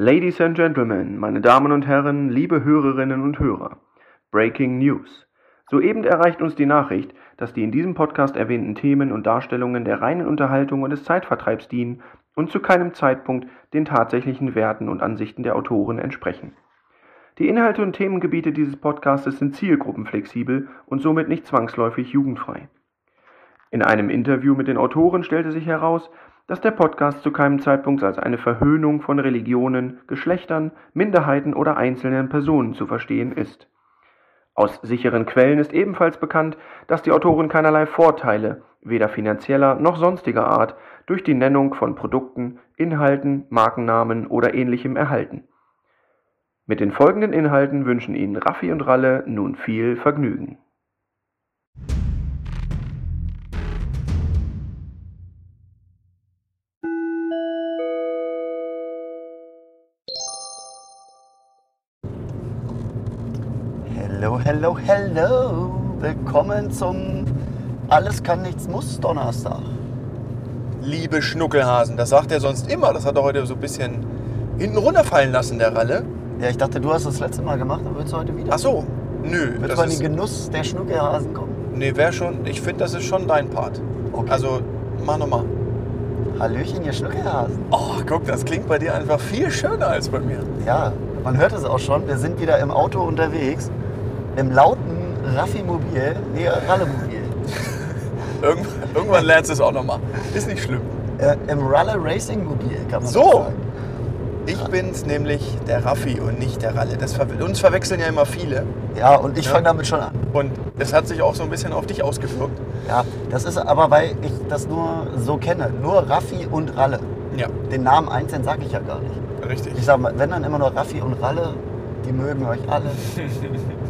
Ladies and Gentlemen, meine Damen und Herren, liebe Hörerinnen und Hörer. Breaking News. Soeben erreicht uns die Nachricht, dass die in diesem Podcast erwähnten Themen und Darstellungen der reinen Unterhaltung und des Zeitvertreibs dienen und zu keinem Zeitpunkt den tatsächlichen Werten und Ansichten der Autoren entsprechen. Die Inhalte und Themengebiete dieses Podcastes sind zielgruppenflexibel und somit nicht zwangsläufig jugendfrei. In einem Interview mit den Autoren stellte sich heraus, dass der Podcast zu keinem Zeitpunkt als eine Verhöhnung von Religionen, Geschlechtern, Minderheiten oder einzelnen Personen zu verstehen ist. Aus sicheren Quellen ist ebenfalls bekannt, dass die Autoren keinerlei Vorteile, weder finanzieller noch sonstiger Art, durch die Nennung von Produkten, Inhalten, Markennamen oder ähnlichem erhalten. Mit den folgenden Inhalten wünschen Ihnen Raffi und Ralle nun viel Vergnügen. Hello, hello. Willkommen zum Alles kann nichts muss Donnerstag. Liebe Schnuckelhasen, das sagt er sonst immer. Das hat er heute so ein bisschen hinten runterfallen lassen, der Ralle. Ja, ich dachte, du hast das letzte Mal gemacht, dann willst du heute wieder. Ach so, nö. Willst du in den Genuss der Schnuckelhasen kommen? nee, wär schon, ich finde, das ist schon dein Part. Okay. Also, mach nochmal. Hallöchen, ihr Schnuckelhasen. Oh, guck, das klingt bei dir einfach viel schöner als bei mir. Ja, man hört es auch schon. Wir sind wieder im Auto unterwegs. Im lauten Raffi-Mobil, nee, Ralle-Mobil. Irgendwann, irgendwann lernst du es auch nochmal. Ist nicht schlimm. Äh, Im Ralle Racing-Mobil, kann man So. sagen. Ich bin's nämlich der Raffi und nicht der Ralle. Das ver uns verwechseln ja immer viele. Ja, und ich Ja. fange damit schon an. Und es hat sich auch so ein bisschen auf dich ausgewirkt. Ja, das ist aber, weil ich das nur so kenne. Nur Raffi und Ralle. Ja, Den Namen einzeln sage ich ja gar nicht. richtig. Ich sag mal, wenn dann immer nur Raffi und Ralle, die mögen euch alle.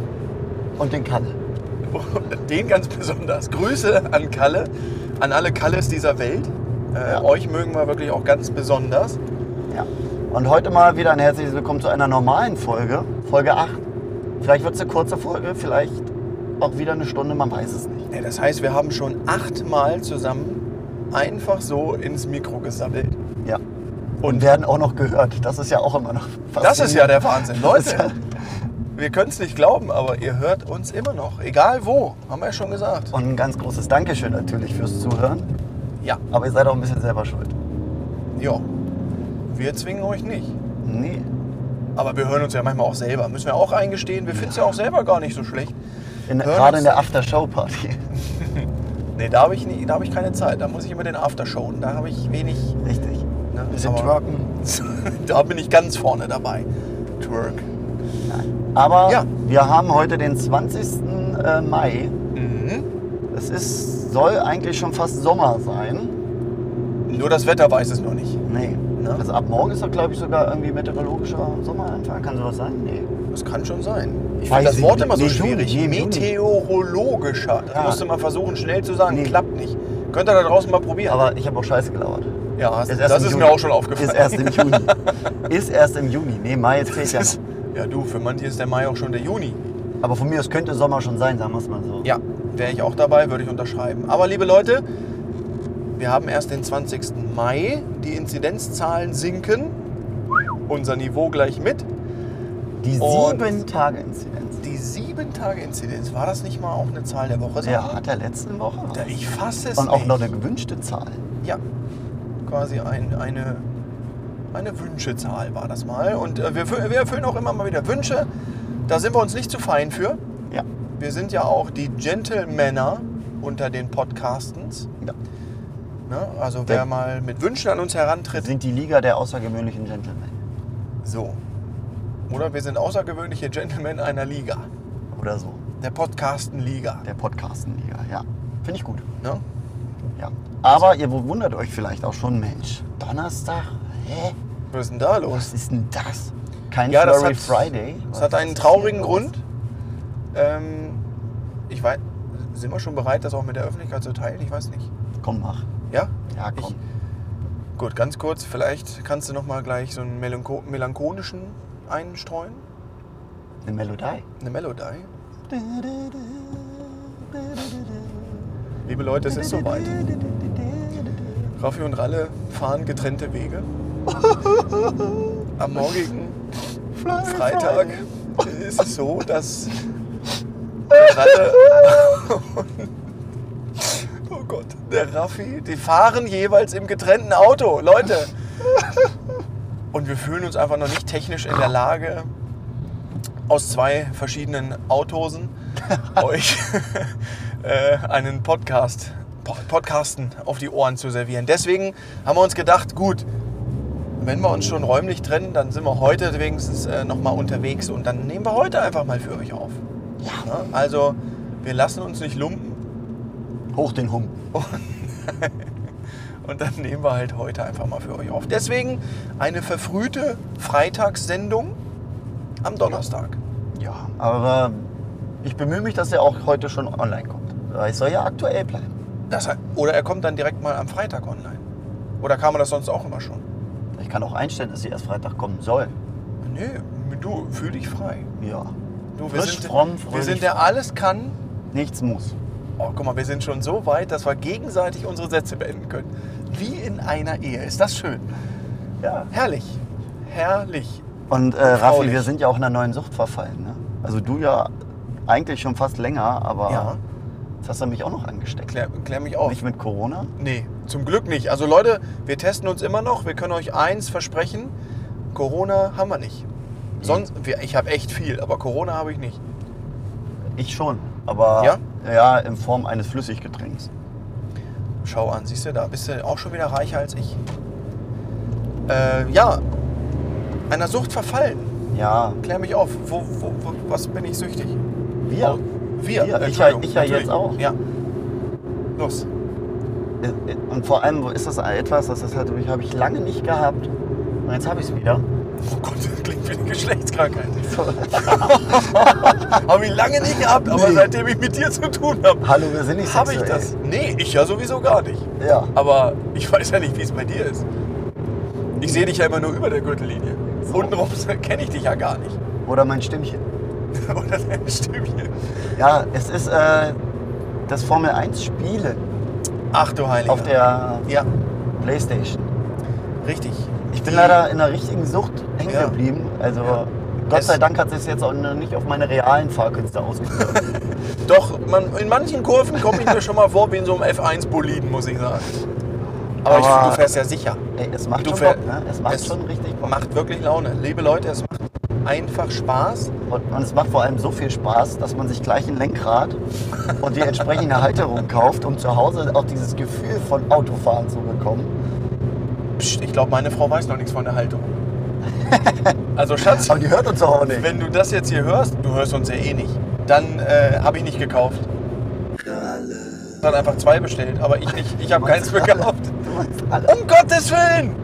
Und den Kalle. Den ganz besonders. Grüße an Kalle, an alle Kalles dieser Welt. Äh, Ja. Euch mögen wir wirklich auch ganz besonders. Ja. Und heute mal wieder ein herzliches Willkommen zu einer normalen Folge, Folge 8. Vielleicht wird es eine kurze Folge, vielleicht auch wieder eine Stunde, man weiß es nicht. Ja, das heißt, wir haben schon achtmal zusammen einfach so ins Mikro gesabbelt. Ja. Und werden auch noch gehört. Das ist ja auch immer noch Das ist ja der Wahnsinn. Leute, wir können es nicht glauben, aber ihr hört uns immer noch. Egal wo, haben wir ja schon gesagt. Und ein ganz großes Dankeschön natürlich fürs Zuhören. Ja, Aber ihr seid auch ein bisschen selber schuld. ja. Wir zwingen euch nicht. Nee. Aber wir hören uns ja manchmal auch selber. Müssen wir auch eingestehen. Wir finden es ja auch selber gar nicht so schlecht. In, gerade in der After-Show-Party. Nee, da habe ich, nie- da hab ich keine Zeit. Da muss ich immer den Aftershow. Da habe ich wenig. Richtig. Ne? Bisschen twerken. da bin ich ganz vorne dabei. Twerk. Aber Ja. wir haben heute den 20. äh, Mai. Mhm. Es ist, soll eigentlich schon fast Sommer sein. Nur das Wetter weiß es noch nicht. Nee. Ne? Also ab morgen ist doch, glaube ich, sogar irgendwie meteorologischer Sommeranfang. Kann sowas sein? Nee. Das kann schon sein. Ich finde das Wort immer so Nee, schwierig. Nee. Meteorologischer. Das Ja. musst du mal versuchen, schnell zu sagen. Nee. Klappt nicht. Könnt ihr da draußen mal probieren. Aber ich habe auch Scheiße gelauert. ja, Ist das ist Juni. mir auch schon aufgefallen. Ist erst im Juni. ist erst im Juni. Nee, Mai jetzt fehlt ja ja, du, für manche ist der Mai auch schon der Juni. Aber von mir aus könnte Sommer schon sein, sagen wir es mal so. Ja, wäre ich auch dabei, würde ich unterschreiben. Aber liebe Leute, wir haben erst den 20. Mai. Die Inzidenzzahlen sinken. Unser Niveau gleich mit. Die Und- sieben Tage Inzidenz. Die 7-Tage-Inzidenz, war das nicht mal auch eine Zahl der Woche? Ja, hat der letzten Woche. Ich fasse es Und auch nicht. noch eine gewünschte Zahl. Ja, quasi ein, eine, eine Wünschezahl war das mal. Und äh, wir, wir erfüllen auch immer mal wieder Wünsche. Da sind wir uns nicht zu fein für. Ja. Wir sind ja auch die Gentlemänner unter den Podcastens. ja. Ne? Also wer Ja. mal mit Wünschen an uns Wir herantritt, sind die Liga der außergewöhnlichen Gentlemen. so. Oder wir sind außergewöhnliche Gentlemen einer Liga. Oder so. Der Podcasten-Liga. Der Podcasten-Liga, ja. Finde ich gut. Ne? Ja. Aber ihr wundert euch vielleicht auch schon, Mensch, Donnerstag? Hä? Was ist denn da los? Was ist denn das? Kein Ja, das Flurry hat- Friday? Es Was hat einen traurigen Grund. Ähm, ich weiß, sind wir schon bereit, das auch mit der Öffentlichkeit zu teilen? Ich weiß nicht. Komm, mach. Ja? Ja, komm. Ich, gut, ganz kurz, vielleicht kannst du noch mal gleich so einen melancho melancholischen einstreuen. Eine Melodie. Eine Melodie. Liebe Leute, es ist soweit. Raffi und Ralle fahren getrennte Wege. Am morgigen Freitag ist es so, dass der Ralle oh Gott, der Raffi, die fahren jeweils im getrennten Auto, Leute. Und wir fühlen uns einfach noch nicht technisch in der Lage, aus zwei verschiedenen Autosen euch äh, einen Podcast, Po- Podcasten auf die Ohren zu servieren. Deswegen haben wir uns gedacht, gut, wenn wir uns schon räumlich trennen, dann sind wir heute wenigstens äh, nochmal unterwegs und dann nehmen wir heute einfach mal für euch auf. Ja. Also, wir lassen uns nicht lumpen Hoch den Hum. und dann nehmen wir halt heute einfach mal für euch auf. Deswegen eine verfrühte Freitagssendung am Donnerstag. Ja, aber ich bemühe mich, dass er auch heute schon online kommt. Weil es soll ja aktuell bleiben. Das, oder er kommt dann direkt mal am Freitag online. Oder kam er das sonst auch immer schon? Ich kann auch einstellen, dass sie erst Freitag kommen soll. Nee, du, fühl dich frei. Ja. Du, wir Frisch, sind, fromm, wir sind der alles kann. Nichts muss. Oh, guck mal, wir sind schon so weit, dass wir gegenseitig unsere Sätze beenden können. Wie in einer Ehe. Ist das schön? Ja. Herrlich. Herrlich. Und äh, Raffi, wir sind ja auch in einer neuen Sucht verfallen. Ne? Also du ja eigentlich schon fast länger, aber Ja. jetzt hast du mich auch noch angesteckt. Klär, klär mich auf. Nicht mit Corona? Nee, zum Glück nicht. Also Leute, wir testen uns immer noch. Wir können euch eins versprechen. Corona haben wir nicht. Sonst, ich habe echt viel, aber Corona habe ich nicht. Ich schon. Aber Ja? ja, in Form eines Flüssiggetränks. Schau an, siehst du, da bist du auch schon wieder reicher als ich. Äh, ja, einer Sucht verfallen. Ja, Klär mich auf. Wo, wo, wo, was bin ich süchtig? wir. Oh, wir. Wir, ich ja- ich ja natürlich. jetzt auch. Ja. Los. Und vor allem ist das etwas, das ist halt, habe ich lange nicht gehabt. Und jetzt habe ich es wieder. Oh Gott, das klingt wie eine Geschlechtskrankheit. habe ich lange nicht gehabt, aber Nee. seitdem ich mit dir zu tun habe, Hallo, wir sind nicht habe ich das. Nee, ich ja sowieso gar nicht. Ja. Aber ich weiß ja nicht, wie es bei dir ist. Ich sehe dich ja immer nur über der Gürtellinie. So. Untenrum kenne ich dich ja gar nicht. Oder mein Stimmchen. Oder dein Stimmchen. Ja, es ist äh, das Formel 1 Spielen Ach du Heiliger. auf der Ja, Playstation. richtig. Ich bin Die- leider in der richtigen Sucht hängen Ja. geblieben. Also Ja. Gott sei Dank hat es jetzt auch noch nicht auf meine realen Fahrkünste ausgewirkt. Doch, man, in manchen Kurven komme ich mir schon mal vor wie in so einem F1-Boliden, muss ich sagen. Aber, ich, Aber- du fährst ja sicher. Ey, es macht Du schon fähr- Bock, ne? Es macht es schon richtig Bock. Macht wirklich Laune. Liebe Leute, es macht einfach Spaß. Und, und es macht vor allem so viel Spaß, dass man sich gleich ein Lenkrad und die entsprechende Halterung kauft, um zu Hause auch dieses Gefühl von Autofahren zu bekommen. Psst, ich glaube, meine Frau weiß noch nichts von der Haltung. Also Schatz, Aber die hört uns auch nicht. wenn du das jetzt hier hörst, du hörst uns ja eh nicht, dann äh, habe ich nicht gekauft. Dann einfach zwei bestellt, aber ich nicht. Ich habe keins gekauft. Alle? Um Gottes Willen!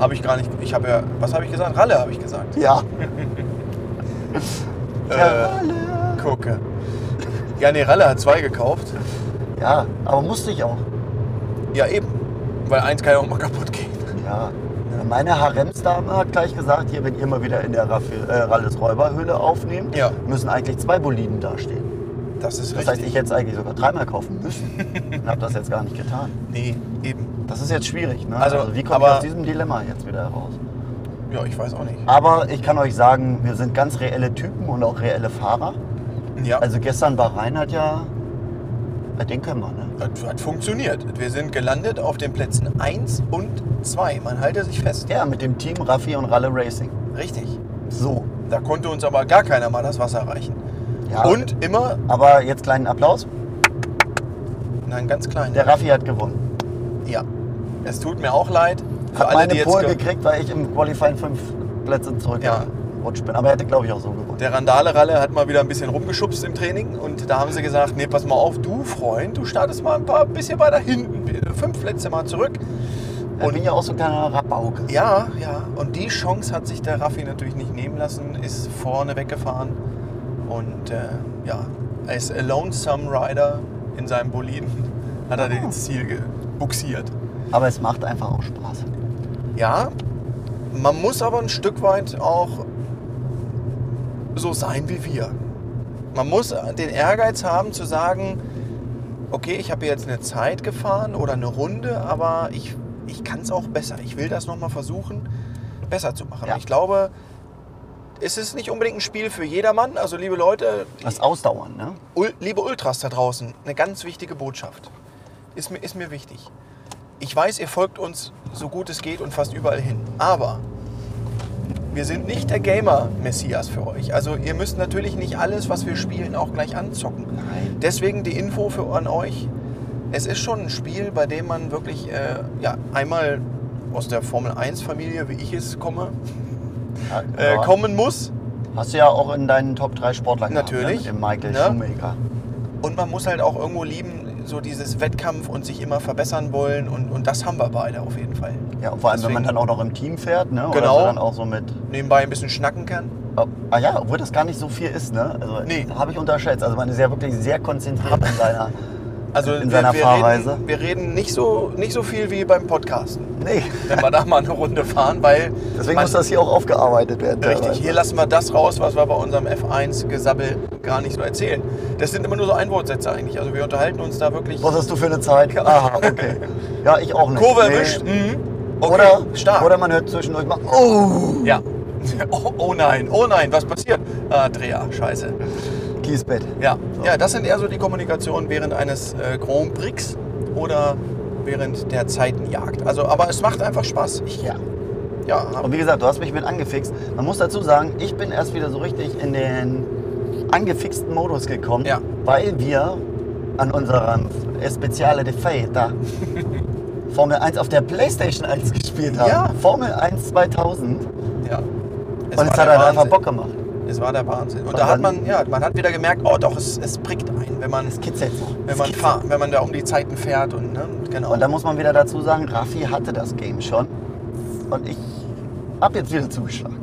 Habe ich gar nicht. Ich habe ja. Was habe ich gesagt? Ralle habe ich gesagt. Ja. Äh, Ralle. gucke. Ja, nee, Ralle hat zwei gekauft. Ja, aber musste ich auch. Ja, eben. Weil eins kann ja auch mal kaputt gehen. Ja. Meine Haremsdame hat gleich gesagt, hier, wenn ihr mal wieder in der äh, Ralles Räuberhöhle aufnehmt, Ja. müssen eigentlich zwei Boliden dastehen. Das ist Das richtig. heißt, ich hätte es eigentlich sogar dreimal kaufen müssen und habe das jetzt gar nicht getan. Nee, eben. Das ist jetzt schwierig. Ne? Also, Also, wie komme ich aus diesem Dilemma jetzt wieder heraus? Ja, ich weiß auch nicht. Aber ich kann euch sagen, wir sind ganz reelle Typen und auch reelle Fahrer. Ja. Also gestern war Reinhard ja, den können wir, ne? Das hat funktioniert. Wir sind gelandet auf den Plätzen 1 und 2. Man halte sich fest. Ja, mit dem Team Raffi und Ralle Racing. Richtig. So. Da konnte uns aber gar keiner mal das Wasser reichen. Ja, Und immer, Aber jetzt kleinen Applaus. nein, ganz klein. Der Raffi hat gewonnen. Ja. Es tut mir auch leid. Für Hat alle, meine Pole ge- gekriegt, weil ich im Qualifying fünf Plätze zurückgerutscht bin. Aber er hätte, glaube ich, auch so gewonnen. Der Randale-Ralle hat mal wieder ein bisschen rumgeschubst im Training und da haben sie gesagt, nee, pass mal auf, du Freund, du startest mal ein paar bisschen weiter hinten, fünf Plätze mal zurück. Und bin ja auch so ein kleiner Rabauke. ja, ja, und die Chance hat sich der Raffi natürlich nicht nehmen lassen, ist vorne weggefahren und äh, ja, als lonesome Rider in seinem Boliden hat er den ins Ziel gebuxiert. Aber es macht einfach auch Spaß. Ja, man muss aber ein Stück weit auch so sein wie wir. Man muss den Ehrgeiz haben zu sagen, okay, ich habe jetzt eine Zeit gefahren oder eine Runde, aber ich, ich kann es auch besser. Ich will das nochmal versuchen. besser zu machen. Ja. Ich glaube, es ist nicht unbedingt ein Spiel für jedermann. Also liebe Leute, Das Ausdauern, ne? Ul liebe Ultras da draußen, eine ganz wichtige Botschaft. Ist mir, ist mir wichtig. Ich weiß, ihr folgt uns so gut es geht und fast überall hin. Aber wir sind nicht der Gamer-Messias für euch. Also ihr müsst natürlich nicht alles, was wir spielen, auch gleich anzocken. Nein. Deswegen die Info für an euch. Es ist schon ein Spiel, bei dem man wirklich äh, ja, einmal aus der Formel 1-Familie, wie ich es komme, äh, Ja. kommen muss. Hast du ja auch in deinen Top 3 Sportlern Natürlich. gehabt, ne? Mit dem Michael Ja. Schumacher. Und man muss halt auch irgendwo lieben, so dieses Wettkampf und sich immer verbessern wollen. Und, und das haben wir beide auf jeden Fall. Ja, vor allem, wenn man Deswegen- dann auch noch im Team fährt, ne? Oder Genau. so dann auch so mit. Nebenbei ein bisschen schnacken kann. Oh, ah ja, obwohl das gar nicht so viel ist, ne? Also Nee. habe ich unterschätzt. Also man ist ja wirklich sehr konzentriert in seiner. Also In wir, seiner wir Fahrweise. Reden, wir reden nicht so, nicht so viel wie beim Podcasten, Nee. wenn wir da mal eine Runde fahren, weil Deswegen man- muss das hier auch aufgearbeitet werden. Richtig, teilweise. hier lassen wir das raus, was wir bei unserem F1-Gesabbel gar nicht so erzählen. Das sind immer nur so Einwortsätze eigentlich. Also wir unterhalten uns da wirklich. Was hast du für eine Zeit? Aha, okay. Ja, ich auch nicht. Kurve Nee. erwischt. Mhm. Okay, Oder, stark. oder man hört zwischendurch mal, oh, ja. Oh, oh nein, oh nein, was passiert? Ah, Dreher, scheiße. Kiesbett. Ja. ja, das sind eher so die Kommunikationen während eines äh, Grand Prix oder während der Zeitenjagd. Also, aber es macht einfach Spaß. Ich, Ja. ja, Und wie gesagt, du hast mich mit angefixt. Man muss dazu sagen, ich bin erst wieder so richtig in den angefixten Modus gekommen, Ja. weil wir an unserem Speziale de Feta Formel 1 auf der Playstation 1 gespielt haben. Ja. Formel 1 2000. ja. Und war es hat halt einfach. Bock gemacht. Es war der Wahnsinn. Und, da hat man, ja, man hat wieder gemerkt, oh doch, es, es prickt ein, wenn man, Es kitzelt wenn man, fahr, wenn man da um die Zeiten fährt und ne, genau. Und da muss man wieder dazu sagen, Raffi hatte das Game schon. Und ich hab jetzt wieder zugeschlagen.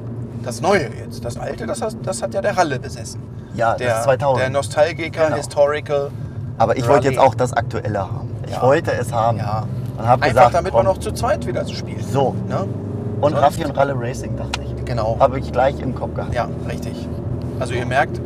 das Neue jetzt, das Alte, das hat, das hat ja der Ralle besessen. Ja, Der, das ist 2000. der Nostalgiker, Genau. Historical. Aber ich Rally. wollte jetzt auch das Aktuelle haben. Ich Ja. wollte es haben. Ja. Und hab Einfach gesagt, damit komm. man noch zu zweit wieder zu spielen. So. Ne? Und Sonst- Raffi und Ralle Racing, dachte ich. Genau. Habe ich gleich im Kopf gehabt. Ja, richtig. Also ihr merkt,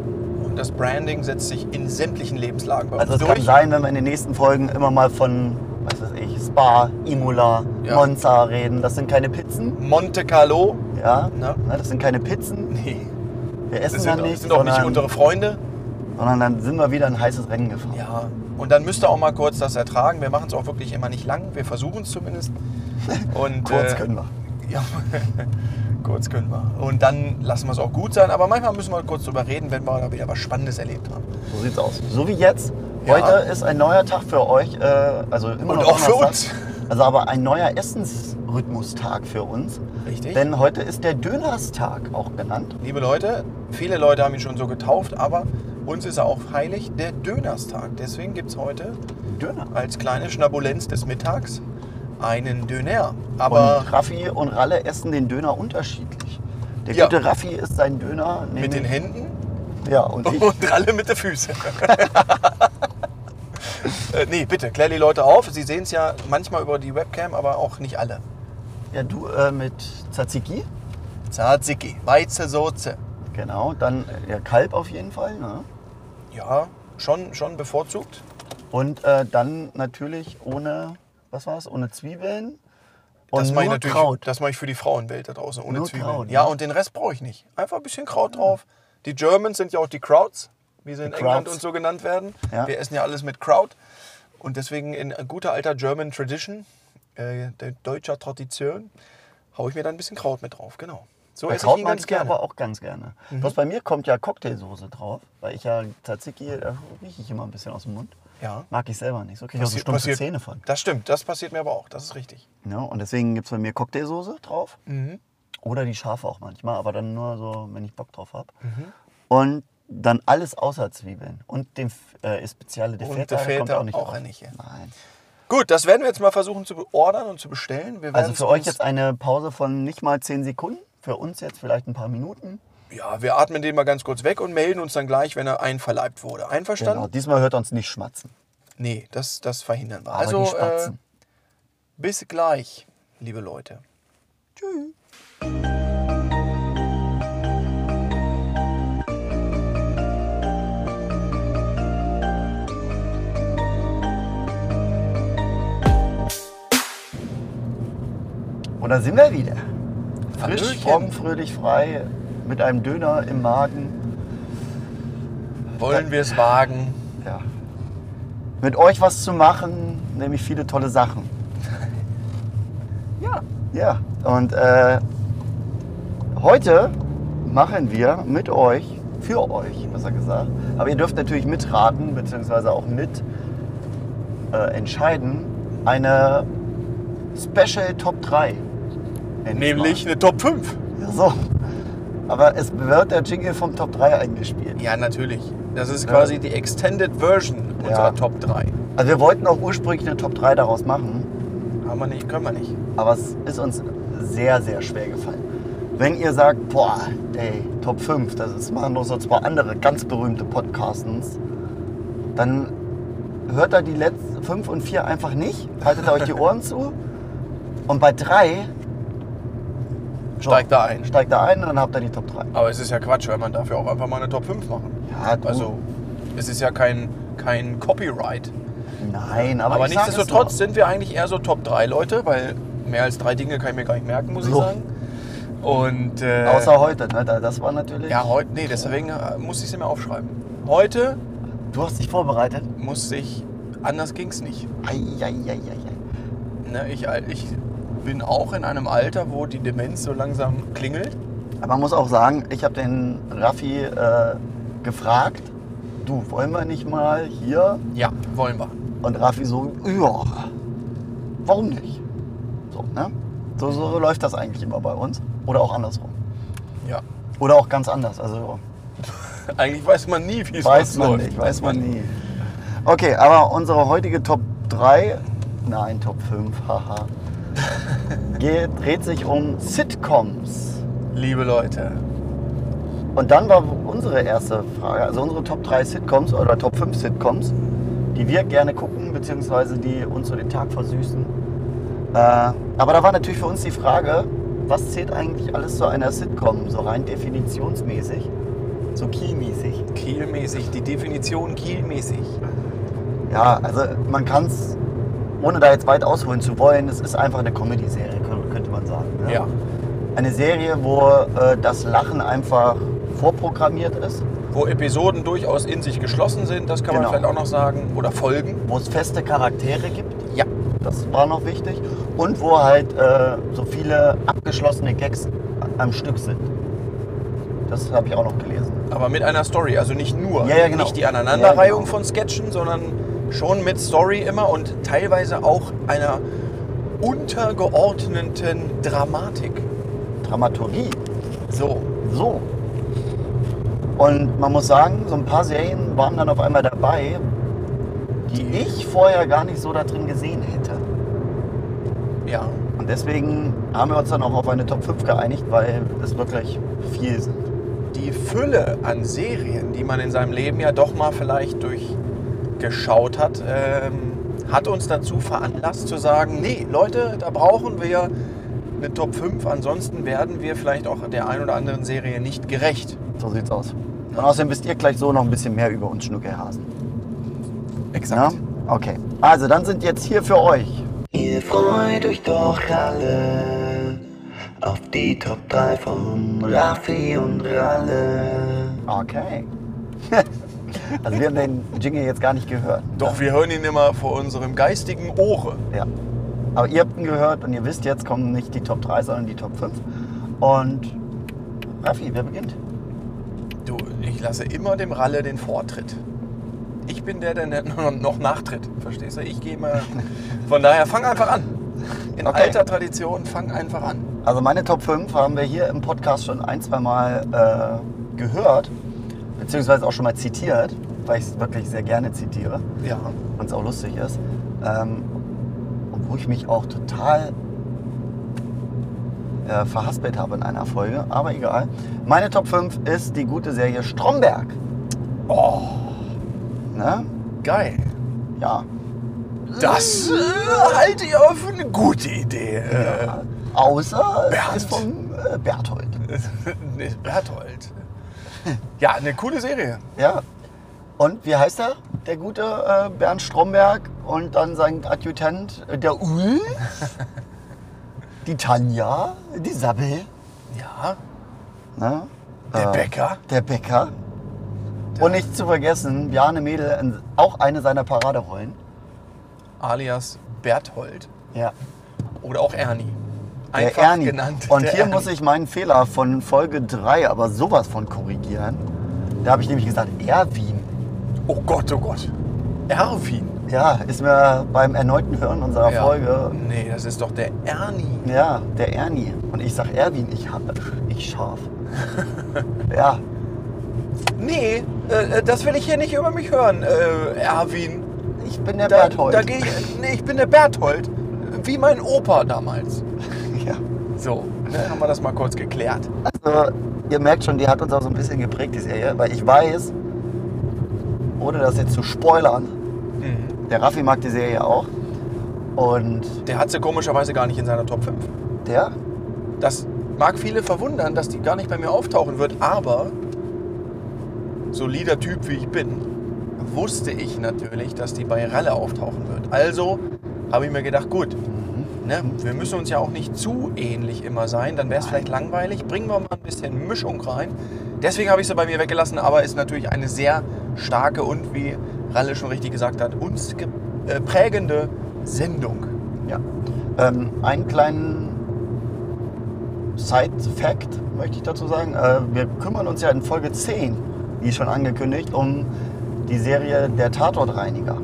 das Branding setzt sich in sämtlichen Lebenslagen bei Also uns es durch. kann sein, wenn wir in den nächsten Folgen immer mal von, was weiß ich, Spa, Imola, Ja. Monza reden. Das sind keine Pizzen, Monte Carlo. ja. Na? Das sind keine Pizzen. Nee, Wir das essen sind, dann nicht, sind auch nicht unsere Freunde. sondern dann sind wir wieder ein heißes Rennen gefahren. Ja, und dann müsst ihr auch mal kurz das ertragen. Wir machen es auch wirklich immer nicht lang. Wir versuchen es zumindest. Und, Kurz äh, können wir. Ja, kurz können wir. Und dann lassen wir es auch gut sein. Aber manchmal müssen wir kurz drüber reden, wenn wir da wieder was Spannendes erlebt haben. So sieht's aus. So wie jetzt. Ja. Heute ist ein neuer Tag für euch. Äh, also immer Und noch auch für uns. Also aber ein neuer Essensrhythmustag für uns. Richtig. Denn heute ist der Dönerstag auch genannt. Liebe Leute, viele Leute haben ihn schon so getauft, aber uns ist er auch heilig, der Dönerstag. Deswegen gibt es heute Döner. als kleine Schnabulenz des Mittags einen Döner. Aber und Raffi und Ralle essen den Döner unterschiedlich. Der Ja. gute Raffi isst seinen Döner mit den Händen Ja, und ich. und alle mit den Füßen. äh, nee, bitte, klär die Leute auf. Sie sehen es ja manchmal über die Webcam, aber auch nicht alle. Ja, du äh, mit Tzatziki. Tzatziki, Weizensoße. Genau, dann äh, ja, Kalb auf jeden Fall. Ne? Ja, schon, schon bevorzugt. Und äh, dann natürlich ohne, was war es, ohne Zwiebeln. Und Das mache ich natürlich Kraut. Das mache ich für die Frauenwelt da draußen, ohne Nur Zwiebeln. Kraut, ja, ne? und den Rest brauche ich nicht. Einfach ein bisschen Kraut drauf. Die Germans sind ja auch die Krauts, wie sie in Die England Krauts. und so genannt werden. Ja. Wir essen ja alles mit Kraut. Und deswegen in guter alter German Tradition, äh, deutscher Tradition, haue ich mir da ein bisschen Kraut mit drauf. Genau. So Bei esse Kraut ich ihn ganz gerne. Mhm. aber auch ganz gerne. Bloß bei mir kommt ja Cocktailsoße drauf, weil ich ja Tzatziki, da rieche ich immer ein bisschen aus dem Mund. Ja. Mag ich selber nicht. So kriege ich auch so stumpfe Zähne von. Das stimmt, das passiert mir aber auch. Das ist richtig. Ja, und deswegen gibt es bei mir Cocktailsoße drauf. Mhm. Oder die scharfe auch manchmal, aber dann nur so, wenn ich Bock drauf habe. Mhm. Und dann alles außer Zwiebeln. Und den äh, Speziale de Feta, de kommt auch nicht auch drauf. nicht, ja. Nein. Gut, das werden wir jetzt mal versuchen zu ordern und zu bestellen. Wir Also für euch jetzt eine Pause von nicht mal 10 Sekunden. Für uns jetzt vielleicht ein paar Minuten. Ja, wir atmen den mal ganz kurz weg und melden uns dann gleich, wenn er einverleibt wurde. Einverstanden? Genau, diesmal hört uns nicht schmatzen. Nee, das, das verhindern wir. Aber also, äh, bis gleich, liebe Leute. Tschüss. Und da sind wir wieder. frisch, fromm, fröhlich, frei, mit einem Döner im Magen. Wollen wir es wagen? Ja. Mit euch was zu machen, nämlich viele tolle Sachen. Ja. Ja, und äh, heute machen wir mit euch, für euch, besser gesagt, aber ihr dürft natürlich mitraten, beziehungsweise auch mit äh, entscheiden, eine Special Top 3. nenn ich's Nämlich eine Top 5. mal. Ja, so. Aber es wird der Jingle vom Top 3 eingespielt. Ja, natürlich. Das ist quasi die Extended Version unserer Ja. Top 3. Also wir wollten auch ursprünglich eine Top 3 daraus machen, Haben wir nicht, können wir nicht. aber es ist uns sehr, sehr schwer gefallen. Wenn ihr sagt, boah, ey, Top 5, das ist, machen doch so zwei andere ganz berühmte Podcastens, dann hört da die letzten 5 und 4 einfach nicht, haltet euch die Ohren zu und bei 3 Steigt da ein. Steigt da ein und dann habt ihr die Top 3. Aber es ist ja Quatsch, weil man darf ja auch einfach mal eine Top 5 machen. Ja, du, Also, es ist ja kein, kein Copyright. nein, aber, Aber, ich es nichtsdestotrotz sind wir eigentlich eher so Top 3 Leute, weil mehr als drei Dinge kann ich mir gar nicht merken, muss ich So. sagen. Und äh, Außer heute, ne? Da- das war natürlich... ja, heute, nee, deswegen äh, muss ich sie mir aufschreiben. Heute Du hast dich vorbereitet? muss ich, anders ging's nicht. Eieieiei. Ne, ich, ich bin auch in einem Alter, wo die Demenz so langsam klingelt. Aber man muss auch sagen, ich habe den Raffi äh, gefragt, du, wollen wir nicht mal hier? Ja, wollen wir. Und Raffi so, ja, warum nicht? So, ne? So, so läuft das eigentlich immer bei uns. Oder auch andersrum. Ja. Oder auch ganz anders. Also Eigentlich weiß man nie, wie es weiß man läuft. nicht, weiß man nie. Okay, aber unsere heutige Top 3, nein, Top 5, haha, geht, dreht sich um Sitcoms. Liebe Leute, Und dann war unsere erste Frage, also unsere Top 3 Sitcoms oder Top 5 Sitcoms, die wir gerne gucken, beziehungsweise die uns so den Tag versüßen. Äh, aber da war natürlich für uns die Frage, was zählt eigentlich alles zu einer Sitcom, so rein definitionsmäßig, so keymäßig? Kielmäßig, die Definition Kielmäßig. Ja, also man kann es, ohne da jetzt weit ausholen zu wollen, es ist einfach eine Comedy-Serie, kö- könnte man sagen. ne? Ja. Eine Serie, wo äh, das Lachen einfach vorprogrammiert ist. Wo Episoden durchaus in sich geschlossen sind, das kann Genau. man vielleicht auch noch sagen. Oder Folgen. wo es feste Charaktere gibt. Ja. Das war noch wichtig. Und wo halt äh, so viele abgeschlossene Gags am Stück sind. Das habe ich auch noch gelesen. Aber mit einer Story, also nicht nur. Ja, ja, genau. Nicht die Aneinanderreihung Ja, genau. von Sketchen, sondern schon mit Story immer und teilweise auch einer untergeordneten Dramatik. Dramaturgie. So. So. Und man muss sagen, so ein paar Serien waren dann auf einmal dabei, die ich vorher gar nicht so da drin gesehen hätte. Ja. Und deswegen haben wir uns dann auch auf eine Top 5 geeinigt, weil es wirklich viel sind. Die Fülle an Serien, die man in seinem Leben ja doch mal vielleicht durchgeschaut hat, ähm, hat uns dazu veranlasst zu sagen, nee, Leute, da brauchen wir eine Top 5, ansonsten werden wir vielleicht auch der ein oder anderen Serie nicht gerecht. So sieht's aus. Und außerdem wisst ihr gleich so noch ein bisschen mehr über uns Schnuckelhasen. Exakt. Ja? Okay. Also, dann sind jetzt hier für euch. Ihr freut euch doch alle auf die Top 3 von Raffi und Ralle. Okay. also, wir haben den Jingle jetzt gar nicht gehört. Doch wir hören ihn immer vor unserem geistigen Ohre. Ja. Aber ihr habt ihn gehört und ihr wisst, jetzt kommen nicht die Top 3, sondern die Top 5. Und Raffi, wer beginnt? Du, ich lasse immer dem Ralle den Vortritt. Ich bin der, der noch nachtritt. Verstehst du? Ich gehe mal. Von daher fang einfach an. In Okay. alter Tradition, fang einfach an. Also meine Top 5 haben wir hier im Podcast schon ein, zwei Mal äh, gehört, beziehungsweise auch schon mal zitiert, weil ich es wirklich sehr gerne zitiere Ja. und es auch lustig ist. Ähm, und wo ich mich auch total äh, verhaspelt habe in einer Folge, aber egal. Meine Top 5 ist die gute Serie Stromberg. Oh, Ne? geil. Ja. Das äh, halte ich aber für eine gute Idee. Äh, Außer es Bernd. ist vom äh, Berthold. Berthold. Ja, eine coole Serie. Ja. Und wie heißt er? Der gute äh, Bernd Stromberg und dann sein Adjutant, äh, der Ul, die Tanja, die Sabbel Ja, Ne? der Äh, Bäcker. Der Bäcker. Und nicht zu vergessen, Bjarne Mädel, in- auch eine seiner Paraderollen. alias Berthold Ja. oder auch Ernie. Der Ernie. genannt. Und der hier Ernie. muss ich meinen Fehler von Folge 3 aber sowas von korrigieren. Da habe ich nämlich gesagt, Erwin. Oh Gott, oh Gott. Erwin. Ja, ist mir beim erneuten Hören unserer Ja. Folge. Nee, das ist doch der Ernie. Ja, der Ernie. Und ich sag Erwin, ich, ich scharf. ja, Nee, äh, äh, das will ich hier nicht über mich hören, äh, Erwin. ich bin der Da, Berthold. da ich, nee, ich bin der Berthold. Wie mein Opa damals. So, ne, haben wir das mal kurz geklärt. Also, ihr merkt schon, die hat uns auch so ein bisschen geprägt, die Serie. Weil ich weiß, ohne das jetzt zu spoilern, Mhm. der Raffi mag die Serie auch. Und Der hat sie komischerweise gar nicht in seiner Top 5. der, Das mag viele verwundern, dass die gar nicht bei mir auftauchen wird, aber solider Typ wie ich bin, wusste ich natürlich, dass die bei Ralle auftauchen wird. Also habe ich mir gedacht, gut, ne, wir müssen uns ja auch nicht zu ähnlich immer sein, dann wäre es vielleicht langweilig. Bringen wir mal ein bisschen Mischung rein. Deswegen habe ich sie bei mir weggelassen, aber ist natürlich eine sehr starke und, wie Ralle schon richtig gesagt hat, uns äh, prägende Sendung. ja. Ähm, einen kleinen Side-Fact möchte ich dazu sagen. Äh, wir kümmern uns ja in Folge 10, wie schon angekündigt, um die Serie Der Tatortreiniger.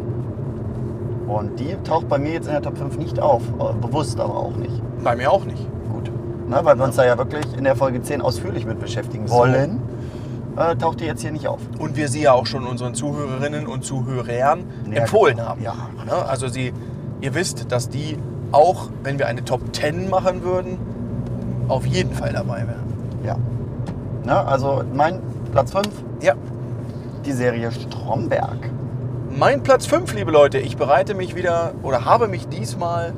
Und die taucht bei mir jetzt in der Top 5 nicht auf. Äh, bewusst aber auch nicht. Bei mir auch nicht. Gut. Ne, weil wir uns da ja wirklich in der Folge 10 ausführlich mit beschäftigen So. wollen, äh, taucht die jetzt hier nicht auf. Und wir sie ja auch schon unseren Zuhörerinnen und Zuhörern Ja, empfohlen genau. haben. Ja. Ne? Also sie, ihr wisst, dass die auch, wenn wir eine Top 10 machen würden, auf jeden Fall dabei wären. Ja. Ne, also mein Platz 5, Ja. die Serie Stromberg. Mein Platz 5, liebe Leute, ich bereite mich wieder oder habe mich diesmal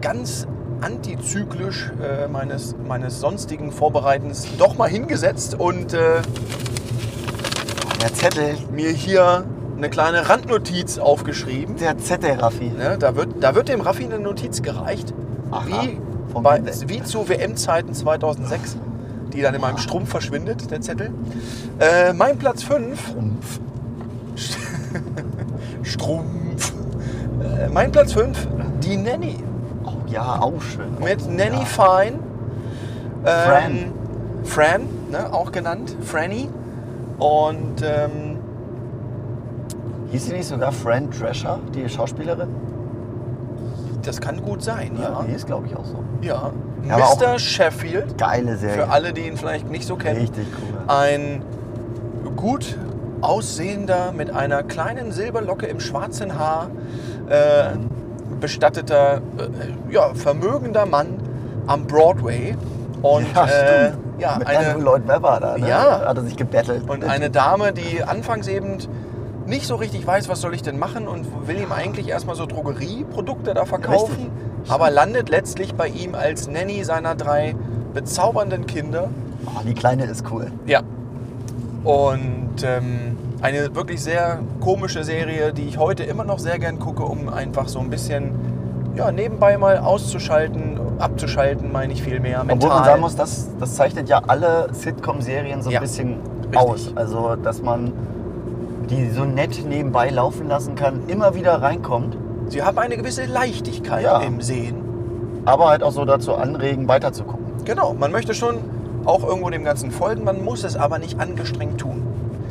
ganz antizyklisch äh, meines, meines sonstigen Vorbereitens doch mal hingesetzt und äh, Der Zettel, mir hier eine kleine Randnotiz aufgeschrieben. der Zettel, Raffi. Ne, da, wird, da wird dem Raffi eine Notiz gereicht, Aha, wie, bei, wie zu WM-Zeiten 2006, die dann in meinem Strumpf verschwindet, der Zettel. Äh, mein Platz 5, Rumpf. Strumpf. Äh, mein Platz 5, die Nanny. Oh, ja, auch schön. Mit Nanny ja. Fine. Fran. Ähm, Fran, ne, auch genannt. Franny. Und ähm, Hieß sie nicht sogar Fran Drescher, die Schauspielerin? das kann gut sein, ja. Die ist, glaube ich, auch so. Ja. Ja, Mr. Sheffield. Geile Serie. Für alle, die ihn vielleicht nicht so kennen. Richtig cool. Ein gut aussehender, mit einer kleinen Silberlocke im schwarzen Haar, äh, bestatteter, äh, ja, vermögender Mann am Broadway. Und ja, äh, ja, Mit eine, Lloyd Webber da, ne? Ja. Hat er sich gebettelt. und eine Dame, die anfangs eben nicht so richtig weiß, was soll ich denn machen und will ihm eigentlich erstmal so Drogerieprodukte da verkaufen, Richtig. aber landet letztlich bei ihm als Nanny seiner drei bezaubernden Kinder. Oh, die Kleine ist cool. Ja. Und ähm, eine wirklich sehr komische Serie, die ich heute immer noch sehr gern gucke, um einfach so ein bisschen ja, nebenbei mal auszuschalten, abzuschalten, meine ich vielmehr. Obwohl Mental. man sagen muss, das, das zeichnet ja alle Sitcom-Serien so ein Ja, bisschen richtig. aus. Also, dass man die so nett nebenbei laufen lassen kann, immer wieder reinkommt, Sie haben eine gewisse Leichtigkeit Ja. im Sehen. aber halt auch so dazu anregen, weiterzugucken. Genau, man möchte schon auch irgendwo dem Ganzen folgen, man muss es aber nicht angestrengt tun.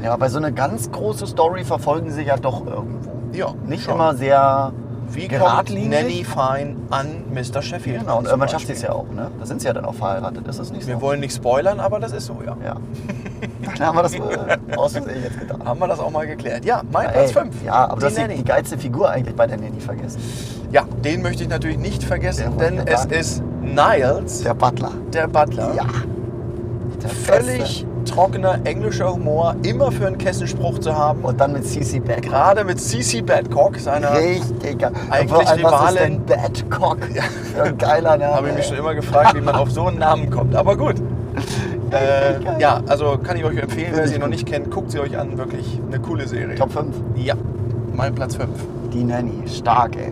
Ja, bei so eine ganz große Story verfolgen sie ja doch irgendwo. Ja, Nicht schon. immer sehr Wie kommt geradlinig. Nanny Fine an Mr. Sheffield? Genau, und irgendwann schafft sie es ja auch, ne? Da sind sie ja dann auch verheiratet, ist das nicht so? Wir wollen nicht spoilern, aber das ist so, ja. Ja. Dann haben wir das äh, aus jetzt getan. Haben wir das auch mal geklärt. Ja, mein Ja, Platz ey, 5. Ja, aber du hast die, geilste Figur eigentlich bei der Nanny vergessen. Ja, den möchte ich natürlich nicht vergessen, denn es ist Niles, Der Butler. der Butler. Ja. Völlig trockener englischer Humor, immer für einen Kessenspruch zu haben. Und dann mit CC Badcock. Gerade mit CC Badcock, seiner Richtig geil. Eigentlich allem, Was ist denn Badcock? Für ein geiler Name. Habe ich mich schon immer gefragt, wie man auf so einen Namen kommt. Aber gut. Äh, ja, also kann ich euch empfehlen, wer Finde sie noch nicht kennt, guckt sie euch an. Wirklich eine coole Serie. Top 5. Ja, mein Platz 5. Die Nanny. Stark, ey.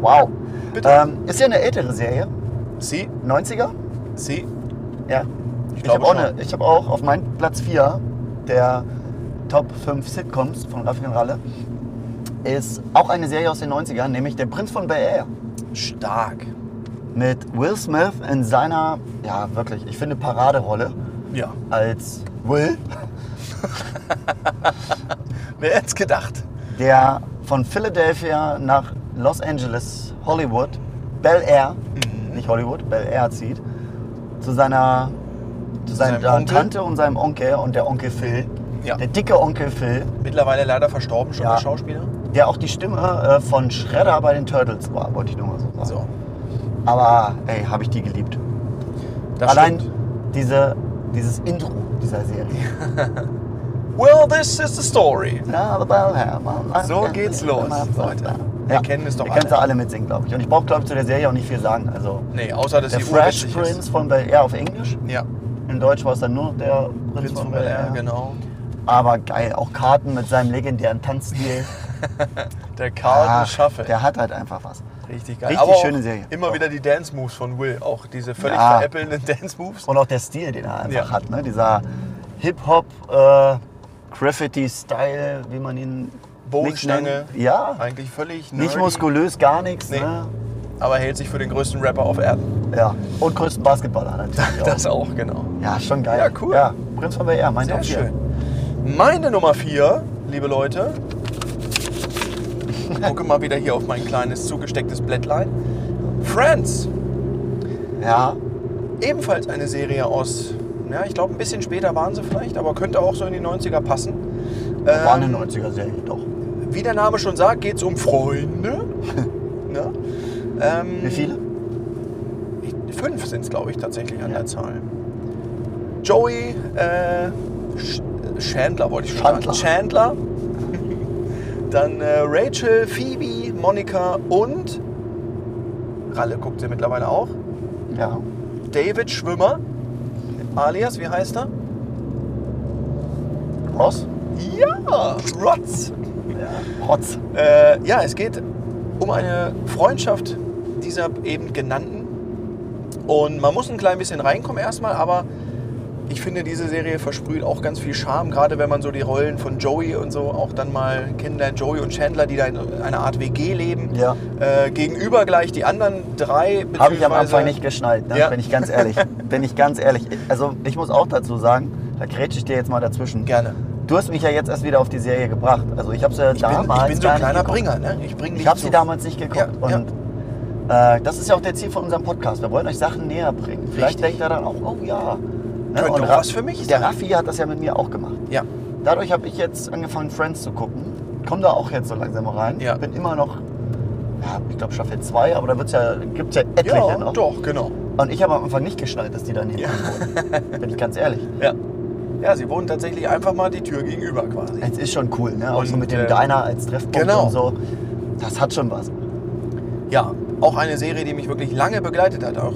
Wow. Bitte. Ähm, ist ja eine ältere Serie. Sie, 90er. sie, Ja. Ich Ich, habe auch, eine- ich hab auch auf meinem Platz 4 der Top 5 Sitcoms von Raffi und Ralle ist auch eine Serie aus den 90ern, nämlich Der Prinz von Bel Air. Stark. Mit Will Smith in seiner, ja wirklich, ich finde Paraderolle Ja. als Will, Wer hätte es gedacht? der von Philadelphia nach Los Angeles, Hollywood, Bel Air, Mhm. nicht Hollywood, Bel Air zieht, zu seiner zu seinem seiner Onkel? Tante und seinem Onkel und der Onkel Phil. Ja. Der dicke Onkel Phil, Mittlerweile leider verstorben schon, Ja. der Schauspieler. der auch die Stimme äh, von Shredder bei den Turtles war, wollte ich nur mal so sagen. So. Aber ey, habe ich die geliebt. Das Allein stimmt. diese, dieses Intro dieser Serie. Well, this is the story. So geht's los, Leute. Wir kennen es doch Wir alle. sie alle mitsingen, glaube ich. Und ich brauche, glaube ich, zu der Serie auch nicht viel sagen. Also Nee, außer dass der sie Fresh Prince von Bel Air auf Englisch. Ja, In Deutsch war es dann nur noch der Prinz, Prinz von Bel Air, genau. Aber geil, auch Karten mit seinem legendären Tanzstil. Der Carlton Ah, Shuffle. Der hat halt einfach was. Richtig geil. richtig Aber schöne Serie. Immer Doch. wieder die Dance Moves von Will. Auch diese völlig Ja. veräppelnden Dance Moves. Und auch der Stil, den er einfach Ja. hat. Ne? Dieser Hip-Hop, äh, Graffiti-Style, wie man ihn nicht Bodenstange. Ja, Eigentlich völlig nicht nerdy, muskulös, gar nichts. Nee. Ne? Aber hält sich für den größten Rapper auf Erden. Ja. Und größten Basketballer natürlich. Das auch. genau. Ja, schon geil. Ja, cool. Ja, Prinz von Air, mein Sehr Top 4. schön. Meine Nummer 4, liebe Leute. Ich gucke mal wieder hier auf mein kleines zugestecktes Blättlein. Friends. Ja, Ebenfalls eine Serie aus, ja, ich glaube ein bisschen später waren sie vielleicht, aber könnte auch so in die 90er passen. war eine Ähm, 90er-Serie, doch. Wie der Name schon sagt, geht es um Freunde. ähm, Wie viele? Fünf sind es, glaube ich, tatsächlich an Ja. der Zahl. Joey, äh, Sch- Chandler wollte ich schon Chandler. sagen. Chandler. Dann äh, Rachel, Phoebe, Monika und Ralle guckt sie mittlerweile auch. Ja. David Schwimmer, alias, wie heißt er? Ross? Ja, Rotz. Ja. Rotz. Äh, ja, es geht um eine Freundschaft dieser eben genannten. Und man muss ein klein bisschen reinkommen erstmal, aber ich finde, diese Serie versprüht auch ganz viel Charme, gerade wenn man so die Rollen von Joey und so auch dann mal kennenlernt. Joey und Chandler, die da in einer Art WG leben. Ja. Äh, gegenüber gleich die anderen drei. Habe ich am Anfang nicht geschnallt, ne? Ja. bin ich ganz ehrlich. bin ich ganz ehrlich. Also ich muss auch dazu sagen, da grätsche ich dir jetzt mal dazwischen. Gerne. Du hast mich ja jetzt erst wieder auf die Serie gebracht. Also ich habe sie ja Ich bin, damals ich bin so ein kleiner. Bringer, ne? Ich bringe Ich habe sie damals nicht geguckt. Ja, ja. Äh, das ist ja auch der Ziel von unserem Podcast. Wir wollen euch Sachen näher bringen. Vielleicht Richtig. denkt er dann auch, oh ja. Ne? Könnte auch was für mich Der sein. Raffi hat das ja mit mir auch gemacht. Ja. Dadurch habe ich jetzt angefangen, Friends zu gucken. Komm da auch jetzt so langsam mal rein. Ja. Bin immer noch, ja, ich glaube Staffel 2, aber da wird's ja, gibt es ja etliche Ja, noch. doch, genau. Und ich habe am Anfang nicht geschnallt, dass die da neben Ja. wohnen. Bin ich ganz ehrlich. Ja. Ja, sie wohnen tatsächlich einfach mal die Tür gegenüber quasi. Es ist schon cool, ne? Auch so Und, mit dem äh, Diner als Treffpunkt genau. und so. Das hat schon was. Ja, auch eine Serie, die mich wirklich lange begleitet hat. Auch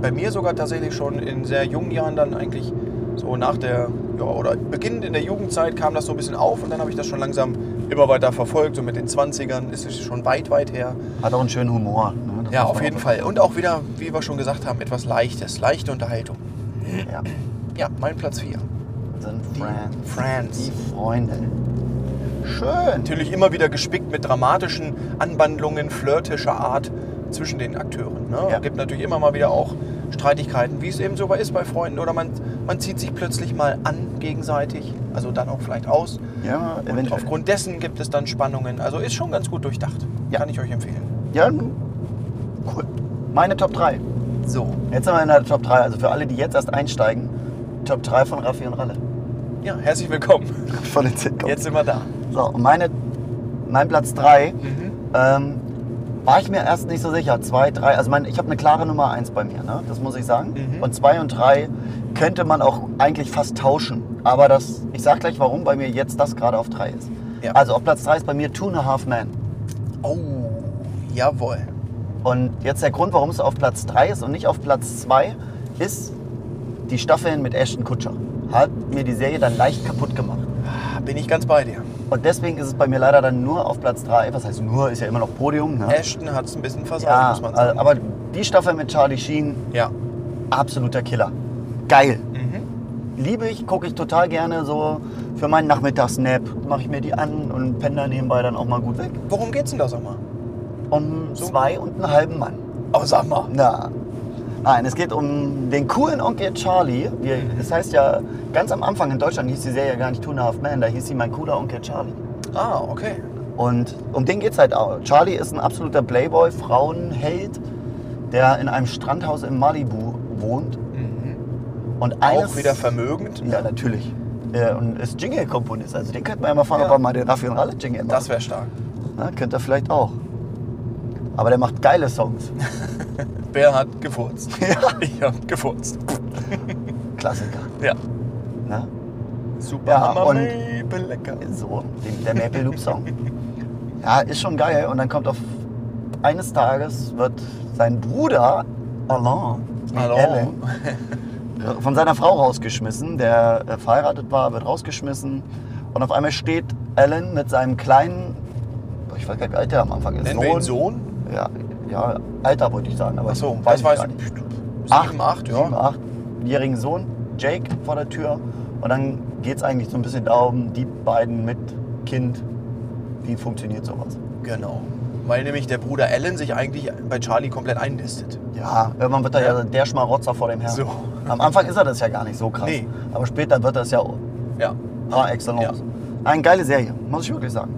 bei mir sogar tatsächlich schon in sehr jungen Jahren dann eigentlich so nach der, ja, oder beginnend in der Jugendzeit kam das so ein bisschen auf und dann habe ich das schon langsam immer weiter verfolgt. So mit den 20ern ist es schon weit, weit her. Hat auch einen schönen Humor. Ne? Ja, auf jeden Fall. Und auch wieder, wie wir schon gesagt haben, etwas Leichtes, leichte Unterhaltung. Ja, Ja, mein Platz 4. sind Friends. Friends. Die Freunde. Schön. Natürlich immer wieder gespickt mit dramatischen Anwandlungen flirtischer Art zwischen den Akteuren. Ne? Ja. Gibt natürlich immer mal wieder auch Streitigkeiten, wie es eben so ist bei Freunden. Oder man, man zieht sich plötzlich mal an gegenseitig, also dann auch vielleicht aus. Ja, Und eventuell. aufgrund dessen gibt es dann Spannungen. Also ist schon ganz gut durchdacht. Ja. Kann ich euch empfehlen. Ja, cool. Meine Top 3. So, Jetzt sind wir in der Top 3. Also für alle, die jetzt erst einsteigen, Top 3 von Raffi und Ralle. ja, herzlich willkommen. Von den Sitcoms. Jetzt sind wir da. So, meine, mein Platz 3 Mhm. ähm, war ich mir erst nicht so sicher. 2, 3, also mein, ich habe eine klare Nummer 1 bei mir, ne? das muss ich sagen. Mhm. Und 2 und 3 könnte man auch eigentlich fast tauschen. Aber das, ich sag gleich, warum bei mir jetzt das gerade auf 3 ist. Ja. Also auf Platz 3 ist bei mir Two and a Half Men. Oh, jawohl. Und jetzt der Grund, warum es auf Platz 3 ist und nicht auf Platz 2, ist die Staffeln mit Ashton Kutscher. Hat mir die Serie dann leicht kaputt gemacht. Bin ich ganz bei dir. Und deswegen ist es bei mir leider dann nur auf Platz 3. Was heißt nur, ist ja immer noch Podium. Ne? Ashton hat es ein bisschen versaut, ja, muss man sagen. aber die Staffel mit Charlie Sheen, ja, absoluter Killer. Geil. Mhm. Liebe ich, gucke ich total gerne so für meinen Nachmittagsnap. Mache ich mir die an und penne da nebenbei dann auch mal gut weg. Worum geht's denn da, sag mal? Um So. zwei und einen halben Mann. Oh, sag mal. Na. Nein, es geht um den coolen Onkel Charlie. Wir, das heißt ja, ganz am Anfang in Deutschland hieß die Serie gar nicht Two and a Half Men, da hieß sie Mein cooler Onkel Charlie. Ah, okay. Und um den geht's halt auch. Charlie ist ein absoluter Playboy, Frauenheld, der in einem Strandhaus in Malibu wohnt. Mhm. Und eines, Auch wieder vermögend. Ja, natürlich. Äh, Und ist Jingle-Komponist. Also den könnten wir ja mal fragen, Ja. ob er mal den Raffi und Ralle Jingle macht. Das wäre stark. Na, könnte er vielleicht auch. Aber der macht geile Songs. Wer hat gefurzt? Ja. Ich hab gefurzt. Klassiker. Ja. Na? Super Ja, Hammer, und- Maple lecker. So, den- der Maple Loop Song. Ja, ist schon geil. Und dann kommt auf eines Tages wird sein Bruder Alain. Alan, von seiner Frau rausgeschmissen. Der äh, verheiratet war, wird rausgeschmissen. Und auf einmal steht Alan mit seinem kleinen, ich weiß gar nicht, wie alt der am Anfang ist. Nennen wir ihn Sohn? Ja, ja, Alter wollte ich sagen. Aber Ach so, weiß das ich weiß gar ich. nicht. Sieben, acht, ja. sieben, achtjährigen Sohn, Jake, vor der Tür. Und dann geht es eigentlich so ein bisschen darum, die beiden mit Kind, wie funktioniert sowas. Genau. Weil nämlich der Bruder Alan sich eigentlich bei Charlie komplett einlistet. Ja, irgendwann wird er ja, der Schmarotzer vor dem Herrn. So. Am Anfang ist er das ja gar nicht so krass. Nee. Aber später wird das ja Ja. par excellence. Ja. Eine geile Serie, muss ich wirklich sagen.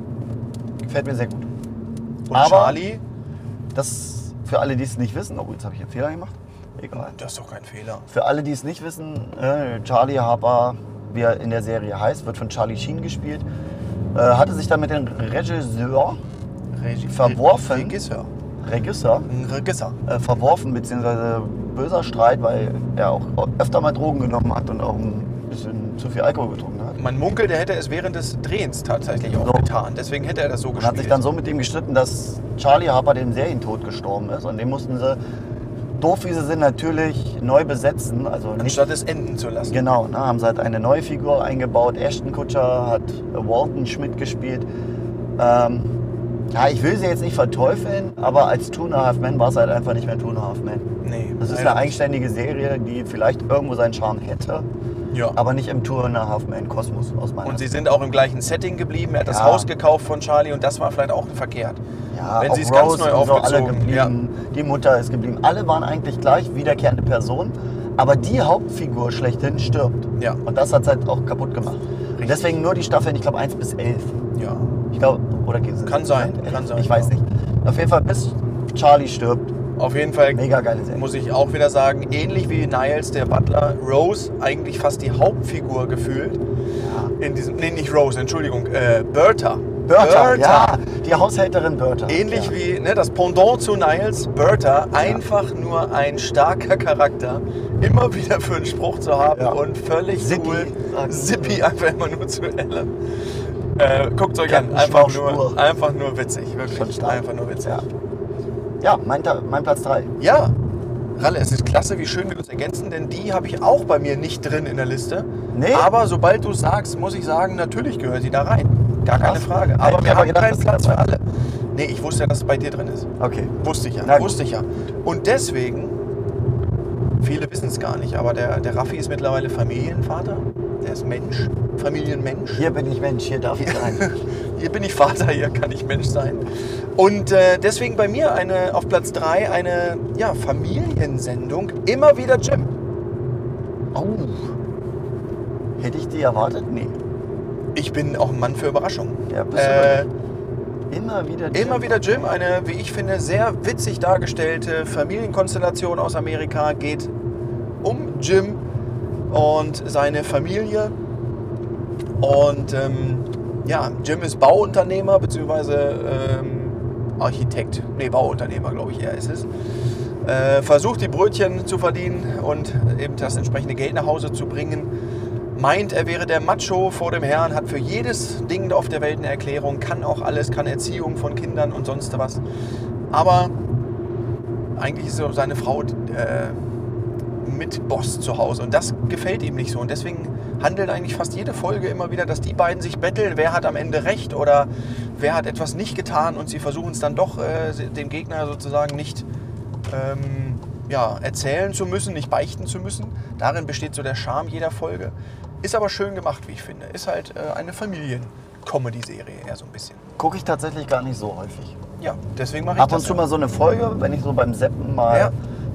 Gefällt mir sehr gut. Und Aber- Charlie, Das für alle, die es nicht wissen, oh, jetzt habe ich einen Fehler gemacht. Egal. das ist doch kein Fehler. Für alle, die es nicht wissen, äh, Charlie Harper, wie er in der Serie heißt, wird von Charlie Sheen gespielt. Äh, hatte sich dann mit dem Regisseur, Regie, Verworfen. Regisseur. Regisseur Regisseur. äh, verworfen, beziehungsweise böser Streit, weil er auch öfter mal Drogen genommen hat und auch ein bisschen zu viel Alkohol getrunken hat. Man munkelt, er hätte es während des Drehens tatsächlich auch So. getan. Deswegen hätte er das so gespielt. hat sich dann so mit ihm gestritten, dass Charlie Harper dem Serientod gestorben ist. Und den mussten sie, doof wie sie sind, natürlich neu besetzen. Also nicht Anstatt es enden zu lassen. Genau, ne, haben sie halt eine neue Figur eingebaut. Ashton Kutcher hat Walton Schmidt gespielt. Ähm, ja, ich will sie jetzt nicht verteufeln, aber als Two and a Half Men war es halt einfach nicht mehr Two and a Half Men. Nee. Das ist eine eigenständige Serie, die vielleicht irgendwo seinen Charme hätte, nicht. Ja. aber nicht im Two and a Half Men Kosmos aus meiner Und sie sind auch im gleichen Setting geblieben. Er hat das Ja. Haus gekauft von Charlie und das war vielleicht auch verkehrt. ja, wenn sie es ganz neu so alle aufgezogen, geblieben. Die Mutter ist geblieben. Alle waren eigentlich gleich wiederkehrende Personen, aber die Hauptfigur schlechthin stirbt. Ja. Und das hat es halt auch kaputt gemacht. Richtig. deswegen nur die Staffeln, ich glaube 1 bis 11. Ja. Ich glaube, oder geht es? Kann sein, kann sein, Ich weiß ja. nicht. Auf jeden Fall, bis Charlie stirbt. Auf jeden Fall Mega geile Serie. muss ich auch wieder sagen, ähnlich wie Niles, der Butler, Rose eigentlich fast die Hauptfigur gefühlt. In diesem, nee, nicht Rose, Entschuldigung, äh, Bertha. Bertha, ja, die Haushälterin Bertha. Ähnlich ja. wie ne, das Pendant zu Niles, Bertha, einfach nur ein starker Charakter. Immer wieder für einen Spruch zu haben Ja. und völlig Zippy, cool. Zippy einfach immer nur zu Ellen. Äh, Guckt euch an, Captain einfach nur, einfach nur witzig, wirklich. Einfach nur witzig. Ja, mein, mein Platz 3. Ja, Ralle, es ist klasse, wie schön wir uns ergänzen, denn die habe ich auch bei mir nicht drin in der Liste. Nee? Aber sobald du es sagst, muss ich sagen, natürlich gehört sie da rein. Gar keine Krass. Frage. Aber wir haben gedacht, keinen Platz für alle. Nee, ich wusste ja, dass es bei dir drin ist. Okay. Wusste ich ja, gut. wusste ich ja. Und deswegen, viele wissen es gar nicht, aber der, der Raffi ist mittlerweile Familienvater. Der ist Mensch, Familienmensch. Hier bin ich Mensch, hier darf ich sein. Hier bin ich Vater, hier kann ich Mensch sein. Und äh, deswegen bei mir eine, auf Platz 3 eine ja, Familiensendung. Immer wieder Jim. Oh. Hätte ich die erwartet? Nee. Ich bin auch ein Mann für Überraschungen. Ja, bist Äh. Immer wieder Jim. immer wieder Jim, eine, wie ich finde, sehr witzig dargestellte Familienkonstellation aus Amerika. Geht um Jim und seine Familie. Und ähm, ja, Jim ist Bauunternehmer bzw. Ähm, Architekt. Nee, Bauunternehmer, glaube ich, eher ist es. Äh, versucht die Brötchen zu verdienen und eben das entsprechende Geld nach Hause zu bringen. Meint, er wäre der Macho vor dem Herrn, hat für jedes Ding auf der Welt eine Erklärung, kann auch alles, kann Erziehung von Kindern und sonst was. Aber eigentlich ist so seine Frau äh, mit Boss zu Hause und das gefällt ihm nicht so. Und deswegen handelt eigentlich fast jede Folge immer wieder, dass die beiden sich betteln, wer hat am Ende recht oder wer hat etwas nicht getan und sie versuchen es dann doch, äh, den Gegner sozusagen nicht ähm, ja, erzählen zu müssen, nicht beichten zu müssen. Darin besteht so der Charme jeder Folge. Ist aber schön gemacht, wie ich finde. Ist halt äh, eine Familien-Comedy-Serie eher so ein bisschen. Gucke ich tatsächlich gar nicht so häufig. Ja, deswegen mache ich Ab das. und zu ja. mal so eine Folge, wenn ich so beim Seppen mal Ja.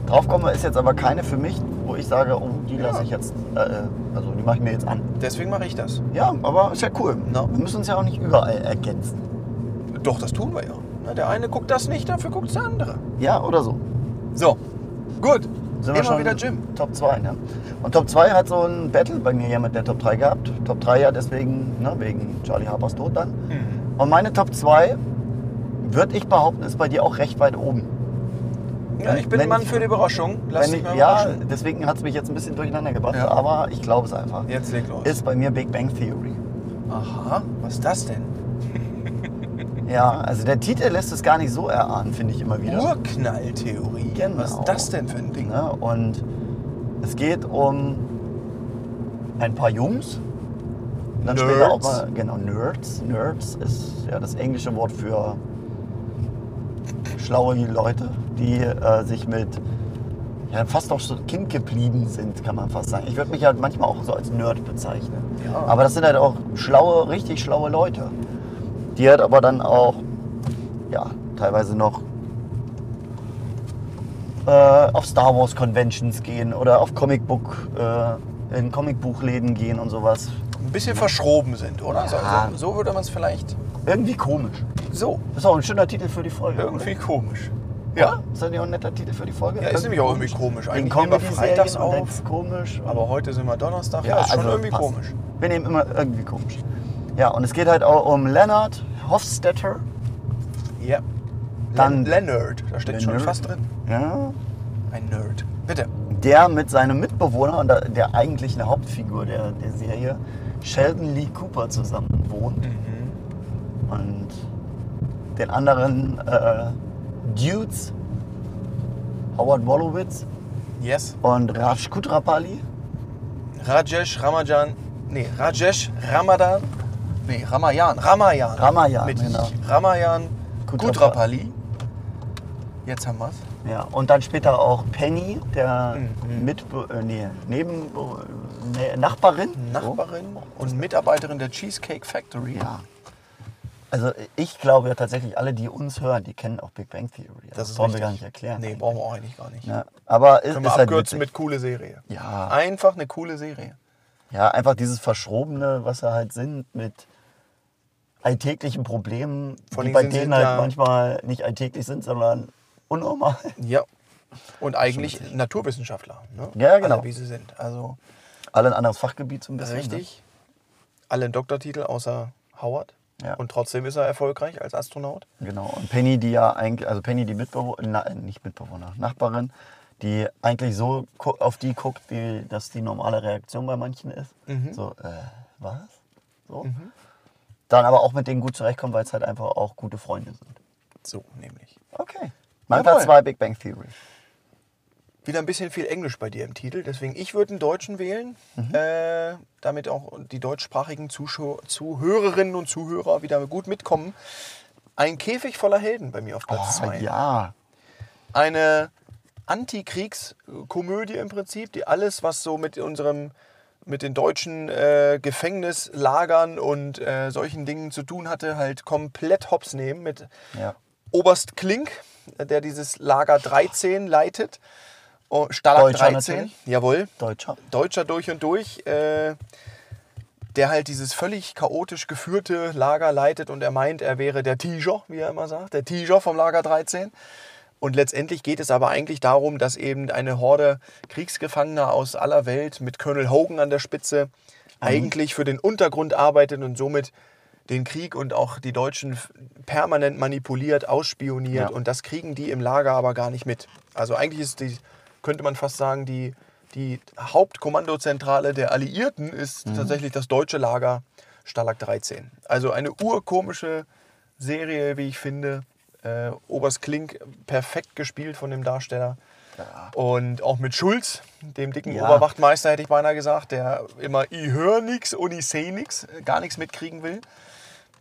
Draufkomme, ist jetzt aber keine für mich, wo ich sage, oh, die Ja. lasse ich jetzt, äh, also die mache ich mir jetzt an. Deswegen mache ich das. Ja, aber ist ja cool. Na. Wir müssen uns ja auch nicht überall ergänzen. Doch, das tun wir ja. Na, Der eine guckt das nicht, dafür guckt der andere. Ja, oder so. So, gut. Sind Immer wir schon wieder Jim. Top 2, ne? Und Top 2 hat so ein Battle bei mir ja mit der Top 3 gehabt. Top 3 ja deswegen, ne, wegen Charlie Harpers Tod dann. Mhm. Und meine Top 2, würde ich behaupten, ist bei dir auch recht weit oben. Ja, ich bin Wenn Mann ich- für die Überraschung. Lass dich ich, mal ja, deswegen hat es mich jetzt ein bisschen durcheinander gebracht, Ja. aber ich glaube es einfach. Jetzt leg los. Ist bei mir Big Bang Theory. Aha, was ist das denn? Ja, also der Titel lässt es gar nicht so erahnen, finde ich immer wieder. Urknalltheorie. Genau. Was ist das denn für ein Ding? Ne? Und es geht um ein paar Jungs. Und dann Nerds. später auch mal, genau, Nerds. Nerds ist ja das englische Wort für schlaue Leute, die äh, sich mit ja, fast auch so Kind geblieben sind, kann man fast sagen. Ich würde mich halt manchmal auch so als Nerd bezeichnen. Ja. Aber das sind halt auch schlaue, richtig schlaue Leute. Die halt aber dann auch, ja, teilweise noch äh, auf Star Wars Conventions gehen oder auf Comicbook, äh, in Comicbuchläden gehen und sowas. Ein bisschen verschroben sind, oder? So, Ja. so, so würde man es vielleicht. Irgendwie komisch. So, Das ist auch ein schöner Titel für die Folge. irgendwie komisch. Oder? Ja. Ist das nicht auch ein netter Titel für die Folge? Ja, ist nämlich auch irgendwie komisch. Eigentlich nehmen wir freitags auf, komisch. aber heute sind wir Donnerstag. Ja, ist schon irgendwie also passt. komisch. Wir nehmen immer irgendwie komisch. Ja, und es geht halt auch um Leonard Hofstetter. Ja. Dann- Len Leonard, da steht schon Leonard. fast drin. Ja, Ein Nerd. Bitte. der mit seinem Mitbewohner und der, der eigentlichen Hauptfigur der, der Serie, Sheldon Lee Cooper, zusammen wohnt. Mhm. Und den anderen äh, Dudes, Howard Wolowitz Yes. und Raj Kutrapali. Rajesh Ramajan. Nee, Rajesh Ramadan. Nee, Ramayan. Ramayan. Ramayan, Mit genau. Ramayan Kutrapa- Kutrapali. Jetzt haben wir's. Ja, und dann später auch Penny, der Mhm. Mitbe äh, nee, Neben nee, Nachbarin. Nachbarin und Mitarbeiterin der Cheesecake Factory. So. Ja. Also ich glaube ja tatsächlich, alle, die uns hören, die kennen auch Big Bang Theory. Also Das ist brauchen wir gar nicht erklären. Nee, brauchen wir auch eigentlich gar nicht. Ja, aber Können ist wir halt abkürzen mit coole Serie. Ja. Einfach eine coole Serie. Ja, einfach dieses Verschrobene, was sie halt sind mit alltäglichen Problemen, Vor die bei denen halt ja- manchmal nicht alltäglich sind, sondern unnormal. Ja. Und eigentlich Naturwissenschaftler. Ne? Ja, genau. Alle, wie sie sind. Also Alle ein anderes Fachgebiet so ein bisschen. richtig. Alle einen Doktortitel außer Howard. Ja. Und trotzdem ist er erfolgreich als Astronaut. Genau. Und Penny, die ja eigentlich, also Penny, die Mitbewohner, na, nicht Mitbewohner, Nachbarin, die eigentlich so auf die guckt, wie das die normale Reaktion bei manchen ist. Mhm. So, äh, was? So. Dann aber auch mit denen gut zurechtkommt, weil es halt einfach auch gute Freunde sind. So nämlich. Okay. Mein. Platz 2 Big Bang Theory. Wieder ein bisschen viel Englisch bei dir im Titel, deswegen ich würde einen Deutschen wählen, Mhm. äh, damit auch die deutschsprachigen Zuschau Zuhörerinnen und Zuhörer wieder gut mitkommen. Ein Käfig voller Helden bei mir auf Platz 2. Oh, ja. Eine Antikriegskomödie im Prinzip, die alles, was so mit unserem mit den deutschen äh, Gefängnislagern und äh, solchen Dingen zu tun hatte, halt komplett hops nehmen mit Ja. Oberst Klink, der dieses Lager 13 leitet. Oh, Stalag Deutscher 13, natürlich. jawohl. Deutscher. Deutscher durch und durch, äh, der halt dieses völlig chaotisch geführte Lager leitet und er meint, er wäre der Tiger, wie er immer sagt, der Tiger vom Lager 13. Und letztendlich geht es aber eigentlich darum, dass eben eine Horde Kriegsgefangener aus aller Welt mit Colonel Hogan an der Spitze eigentlich für den Untergrund arbeitet und somit den Krieg und auch die Deutschen permanent manipuliert, ausspioniert Ja. und das kriegen die im Lager aber gar nicht mit. Also eigentlich ist die, könnte man fast sagen, die, die Hauptkommandozentrale der Alliierten ist Mhm. tatsächlich das deutsche Lager Stalag 13. Also eine urkomische Serie, wie ich finde. Äh, Oberst Klink perfekt gespielt von dem Darsteller. Und auch mit Schulz, dem dicken Ja. Oberwachtmeister, hätte ich beinahe gesagt, der immer ich höre nix und ich sehe nix, gar nichts mitkriegen will.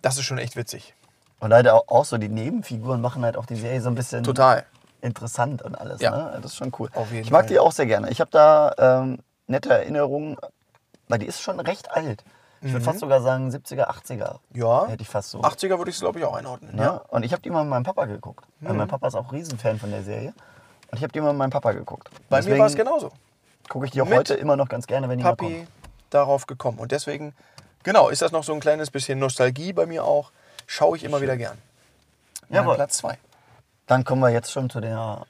Das ist schon echt witzig. Und auch, auch so die Nebenfiguren machen halt auch die Serie so ein bisschen Total. Interessant und alles. Ja. Ne? Das ist schon cool. Ich mag Fall. die auch sehr gerne. Ich habe da ähm, nette Erinnerungen, weil die ist schon recht alt. Ich würde fast sogar sagen 70er, 80er. Mhm. Ja. Hätte ich fast so. 80er würde ich es, glaube ich, auch einordnen. Ja. Ja. Und ich habe die mal mit meinem Papa geguckt. Weil Mhm. mein Papa ist auch Riesenfan von der Serie. Und ich habe die mal mit meinem Papa geguckt. Bei mir war es genauso. Gucke ich die auch Mit heute immer noch ganz gerne, wenn die mal. Papi darauf gekommen. Und deswegen, genau, ist das noch so ein kleines bisschen Nostalgie bei mir auch. Schaue ich immer wieder gern. Jawohl. Platz 2. Dann kommen wir jetzt schon zu der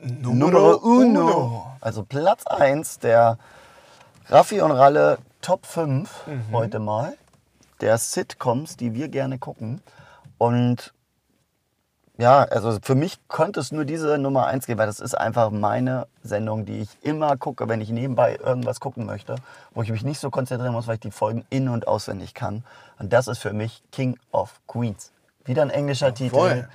Numero uno. Also Platz 1 der Raffi und Ralle Top 5 Mhm. heute mal. Der Sitcoms, die wir gerne gucken. Und ja, also für mich konnte es nur diese Nummer 1 geben, weil das ist einfach meine Sendung, die ich immer gucke, wenn ich nebenbei irgendwas gucken möchte, wo ich mich nicht so konzentrieren muss, weil ich die Folgen in- und auswendig kann. Und das ist für mich King of Queens. Wieder ein englischer Titel.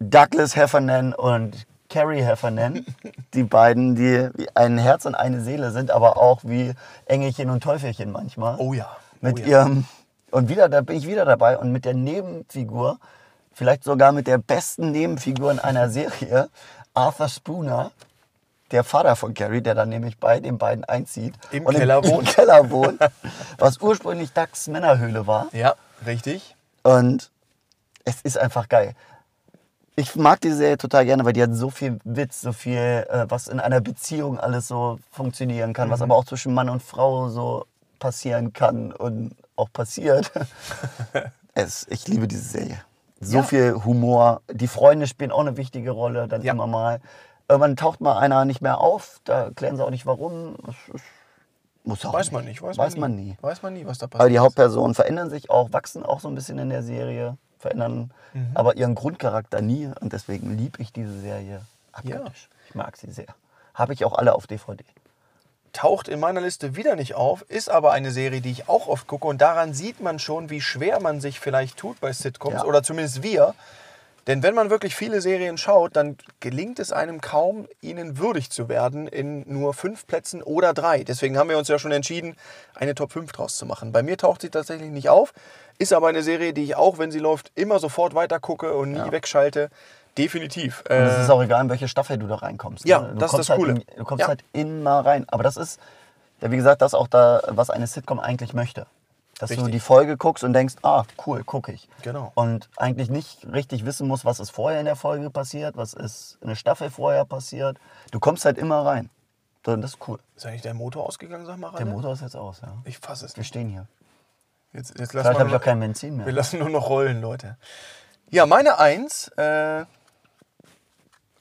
Douglas Heffernan und Carrie Heffernan, die beiden, die ein Herz und eine Seele sind, aber auch wie Engelchen und Teufelchen manchmal. Oh ja. Mit oh ja. ihrem, und wieder, da bin ich wieder dabei, und mit der Nebenfigur, vielleicht sogar mit der besten Nebenfigur in einer Serie, Arthur Spooner, der Vater von Carrie, der dann nämlich bei den beiden einzieht. Im und Keller im, wohnt. Im Keller wohnt, was ursprünglich Ducks Männerhöhle war. Ja, richtig. Und es ist einfach geil. Ich mag die Serie total gerne, weil die hat so viel Witz, so viel, äh, was in einer Beziehung alles so funktionieren kann, was aber auch zwischen Mann und Frau so passieren kann und auch passiert. es, ich liebe diese Serie. So Ja. viel Humor. Die Freunde spielen auch eine wichtige Rolle, dann Ja. immer mal. Irgendwann taucht mal einer nicht mehr auf, da klären sie auch nicht warum. Muss auch Weiß man nicht. Weiß, Weiß man, man nie. Weiß man nie, was da passiert. Aber die. Hauptpersonen verändern sich auch, wachsen auch so ein bisschen in der Serie, verändern Mhm. aber ihren Grundcharakter nie. Und deswegen liebe ich diese Serie abgöttisch. Ich mag sie sehr. Habe ich auch alle auf DVD. taucht in meiner Liste wieder nicht auf, ist aber eine Serie, die ich auch oft gucke und daran sieht man schon, wie schwer man sich vielleicht tut bei Sitcoms Ja. oder zumindest wir. Denn wenn man wirklich viele Serien schaut, dann gelingt es einem kaum, ihnen würdig zu werden in nur fünf Plätzen oder drei. Deswegen haben wir uns ja schon entschieden, eine Top 5 draus zu machen. Bei mir taucht sie tatsächlich nicht auf, ist aber eine Serie, die ich auch, wenn sie läuft, immer sofort weiter gucke und nie wegschalte. Definitiv. Und es Äh, ist auch egal, in welche Staffel du da reinkommst. Ja, ne? du das ist das halt Coole. In, du kommst Ja. halt immer rein. Aber das ist, ja, wie gesagt, das auch da, was eine Sitcom eigentlich möchte. Dass du Richtig. die Folge guckst und denkst, ah, cool, gucke ich. Genau. Und eigentlich nicht richtig wissen musst, was ist vorher in der Folge passiert, was ist eine Staffel vorher passiert. Du kommst halt immer rein. Das ist cool. ist eigentlich der Motor ausgegangen, sag mal, Der Rainer? Motor ist jetzt aus, ja. Ich fasse es Wir nicht. stehen hier. Jetzt, jetzt lassen Vielleicht wir habe ich auch kein Benzin Wir mehr. lassen nur noch rollen, Leute. Ja, meine Eins. Äh,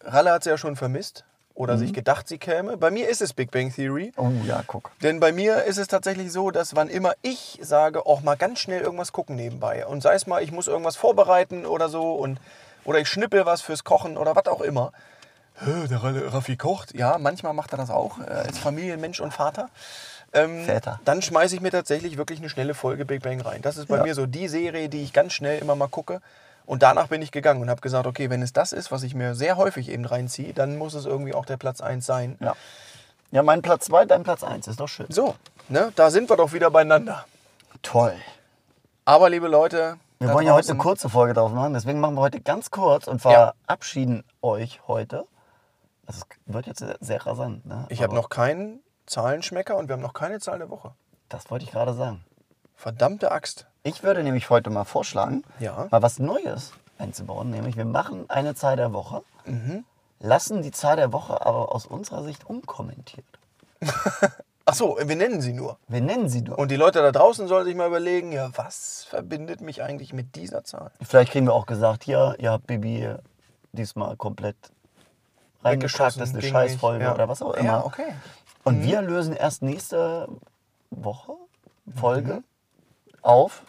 Ralle hat sie ja schon vermisst oder Mhm. sich gedacht, sie käme. Bei mir ist es Big Bang Theory. Oh ja, guck. Denn bei mir ist es tatsächlich so, dass wann immer ich sage, auch mal ganz schnell irgendwas gucken nebenbei. Und sei es mal, ich muss irgendwas vorbereiten oder so und oder ich schnippel was fürs Kochen oder was auch immer. Der Raffi kocht. Ja, manchmal macht er das auch äh, als Familienmensch und Vater. Ähm, Väter. Dann schmeiße ich mir tatsächlich wirklich eine schnelle Folge Big Bang rein. Das ist bei Ja. mir so die Serie, die ich ganz schnell immer mal gucke. Und danach bin ich gegangen und habe gesagt, okay, wenn es das ist, was ich mir sehr häufig eben reinziehe, dann muss es irgendwie auch der Platz 1 sein. Ja. Ja, mein Platz 2, dein Platz 1. Ist doch schön. So, ne, da sind wir doch wieder beieinander. Toll. Aber liebe Leute, Wir wollen ja heute eine kurze Folge drauf machen, deswegen machen wir heute ganz kurz und Ja. verabschieden euch heute. Das wird jetzt sehr, rasant. Ne? Ich habe noch keinen Zahlenschmecker und wir haben noch keine Zahl der Woche. Das wollte ich gerade sagen. Verdammte Axt. Ich würde nämlich heute mal vorschlagen, Ja. mal was Neues einzubauen. Nämlich, wir machen eine Zahl der Woche, Mhm. lassen die Zahl der Woche aber aus unserer Sicht unkommentiert. Ach so, wir nennen sie nur. Wir nennen sie nur. Und die Leute da draußen sollen sich mal überlegen, ja, was verbindet mich eigentlich mit dieser Zahl? Vielleicht kriegen wir auch gesagt, hier, ihr habt Bibi diesmal komplett reingekackt, das ist eine Scheißfolge. Ja. oder was auch immer. Ja, okay. Und Mhm. wir lösen erst nächste Woche, Folge Mhm. Auf.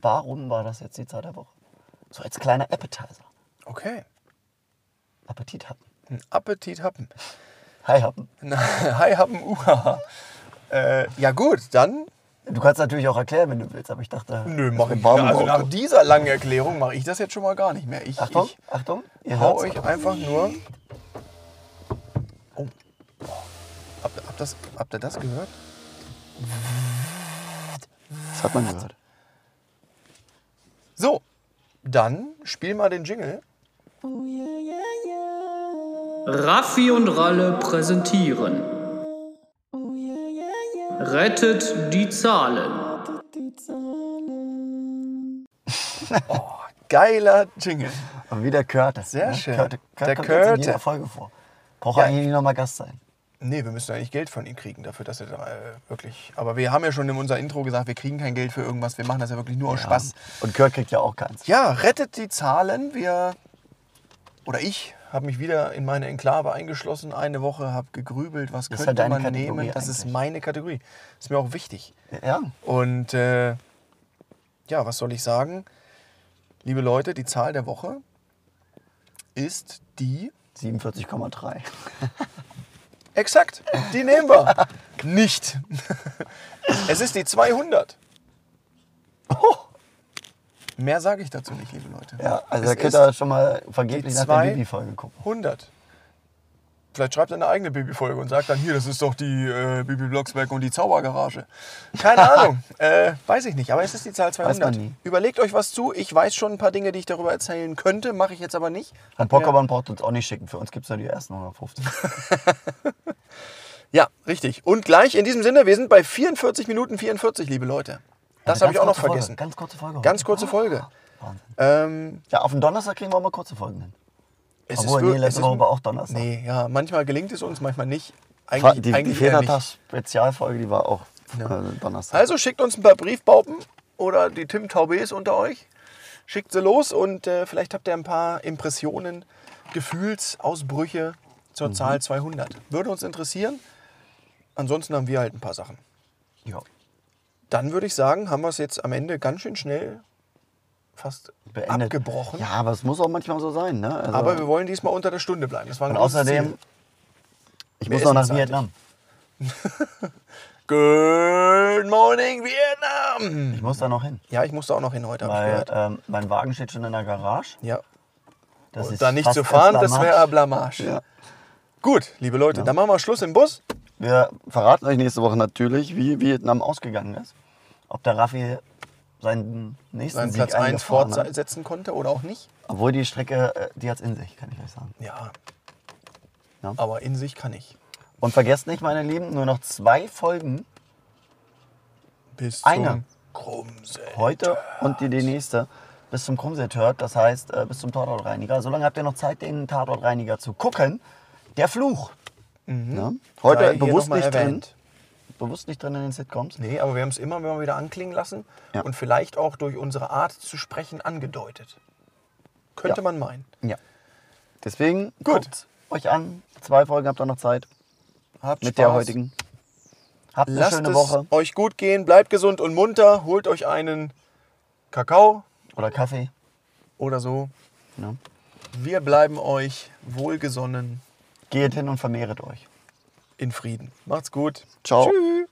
Warum war das jetzt die Zahl der Woche? So als kleiner Appetizer. Okay. Appetit hatten. Ein Appetit happen. Hi happen. Hi happen, uhaha. Äh, ja gut, dann. Du kannst natürlich auch erklären, wenn du willst, aber ich dachte. Nö, mach ich. warm Also nach dieser langen Erklärung mache ich das jetzt schon mal gar nicht mehr. Ich, Achtung, ich Achtung. Ihr hau euch einfach nur. Oh. Habt, habt, das, habt ihr das gehört? Das hat man gehört. So, dann spiel mal den Jingle. Oh yeah, yeah, yeah. Raffi und Ralle präsentieren. Rettet die Zahlen. Geiler Jingle. Und wieder Körte. Sehr schön. Körte, Körte Der kommt jetzt in Körte. jeder Folge vor. Braucht Ja. eigentlich nicht nochmal Gast sein. Nee, wir müssen eigentlich Geld von ihm kriegen dafür, dass er da äh, wirklich. Aber wir haben ja schon in unser Intro gesagt, wir kriegen kein Geld für irgendwas. Wir machen das ja wirklich nur aus Spaß. Und Kurt kriegt ja auch keins. Ja, rettet die Zahlen. Wir oder ich habe mich wieder in meine Enklave eingeschlossen. Eine Woche habe gegrübelt, was Das ist könnte ja deine man Kategorie nehmen. Das ist eigentlich. meine Kategorie. Ist mir auch wichtig. Ja, Und äh, ja, was soll ich sagen? Liebe Leute, die Zahl der Woche ist die. 47,3. Exakt, die nehmen wir. Nicht. Es ist die 200. Mehr sage ich dazu nicht, liebe Leute. Ja, also es da könnt ist ihr schon mal vergeblich nach der Bibi-Folge gucken. 100. Vielleicht schreibt er eine eigene Bibi-Folge und sagt dann, hier, das ist doch die äh, Bibi Blocksberg und die Zaubergarage. Keine Ahnung, äh, weiß ich nicht, aber es ist die Zahl 200. man nie. Überlegt euch was zu. Ich weiß schon ein paar Dinge, die ich darüber erzählen könnte, mache ich jetzt aber nicht. Und Pokémon braucht uns auch nicht schicken. Für uns gibt es nur die ersten 150. Ja, richtig. Und gleich in diesem Sinne, wir sind bei 44 Minuten 44, liebe Leute. Das habe ich auch noch kurze Folge, vergessen. Ganz kurze Folge. Ganz kurze Folge. Wahnsinn. Ähm, Ja, auf den Donnerstag kriegen wir auch mal kurze Folgen hin. Es Obwohl, ist nee, letzte Woche war auch Donnerstag. Nee, ja, manchmal gelingt es uns, manchmal nicht. Eigentlich, die die eigentlich eher nicht. Vatertag-Spezialfolge, die war auch Ja. äh, Donnerstag. Also schickt uns ein paar Briefbaupen oder die Tim Taubes unter euch. Schickt sie los und äh, vielleicht habt ihr ein paar Impressionen, Gefühlsausbrüche zur Zahl 200. Würde uns interessieren. Ansonsten haben wir halt ein paar Sachen. ja. Dann würde ich sagen, haben wir es jetzt am Ende ganz schön schnell fast Beendet. abgebrochen. Ja, aber es muss auch manchmal so sein. Ne? Also, Aber wir wollen diesmal unter der Stunde bleiben. Das war ein und außerdem, Ziel. ich muss noch nach Vietnam. Good morning, Vietnam! Ich muss da noch hin. Ja, ich musste auch noch hin heute, Weil ähm, mein Wagen steht schon in der Garage. Ja. Das Und da nicht zu fahren, das wäre Blamage. Ja. Gut, liebe Leute, dann machen wir Schluss im Bus. Wir verraten euch nächste Woche natürlich, wie Vietnam ausgegangen ist. Ob der Raffi seinen nächsten Seinen Sieg Platz 1 eingefahren hat. fortsetzen konnte oder auch nicht. Obwohl die Strecke, äh, die hat in sich, kann ich euch sagen. Ja. Ja. Aber in sich kann ich. Und vergesst nicht, meine Lieben, nur noch zwei Folgen Bis Eine. heute und die, die nächste bis zum Krummset hört. Das heißt, äh, bis zum Tatortreiniger. Solange habt ihr noch Zeit, den Tatortreiniger zu gucken. Der Fluch. Ja? Heute Mhm. Sei bewusst nicht drin. Bewusst nicht drin in den Sitcoms. Nee, aber wir haben es immer wieder anklingen lassen Ja. und vielleicht auch durch unsere Art zu sprechen angedeutet. Könnte Ja. man meinen. Ja. Deswegen Gut. euch an. Zwei Folgen habt ihr noch Zeit Habt mit Spaß. der heutigen. Habt eine Lasst schöne es Woche. euch gut gehen, bleibt gesund und munter, holt euch einen Kakao Oder Kaffee. oder so. Ja. Wir bleiben euch wohlgesonnen Geht hin und vermehret euch. In Frieden. Macht's gut. Ciao. Tschüss.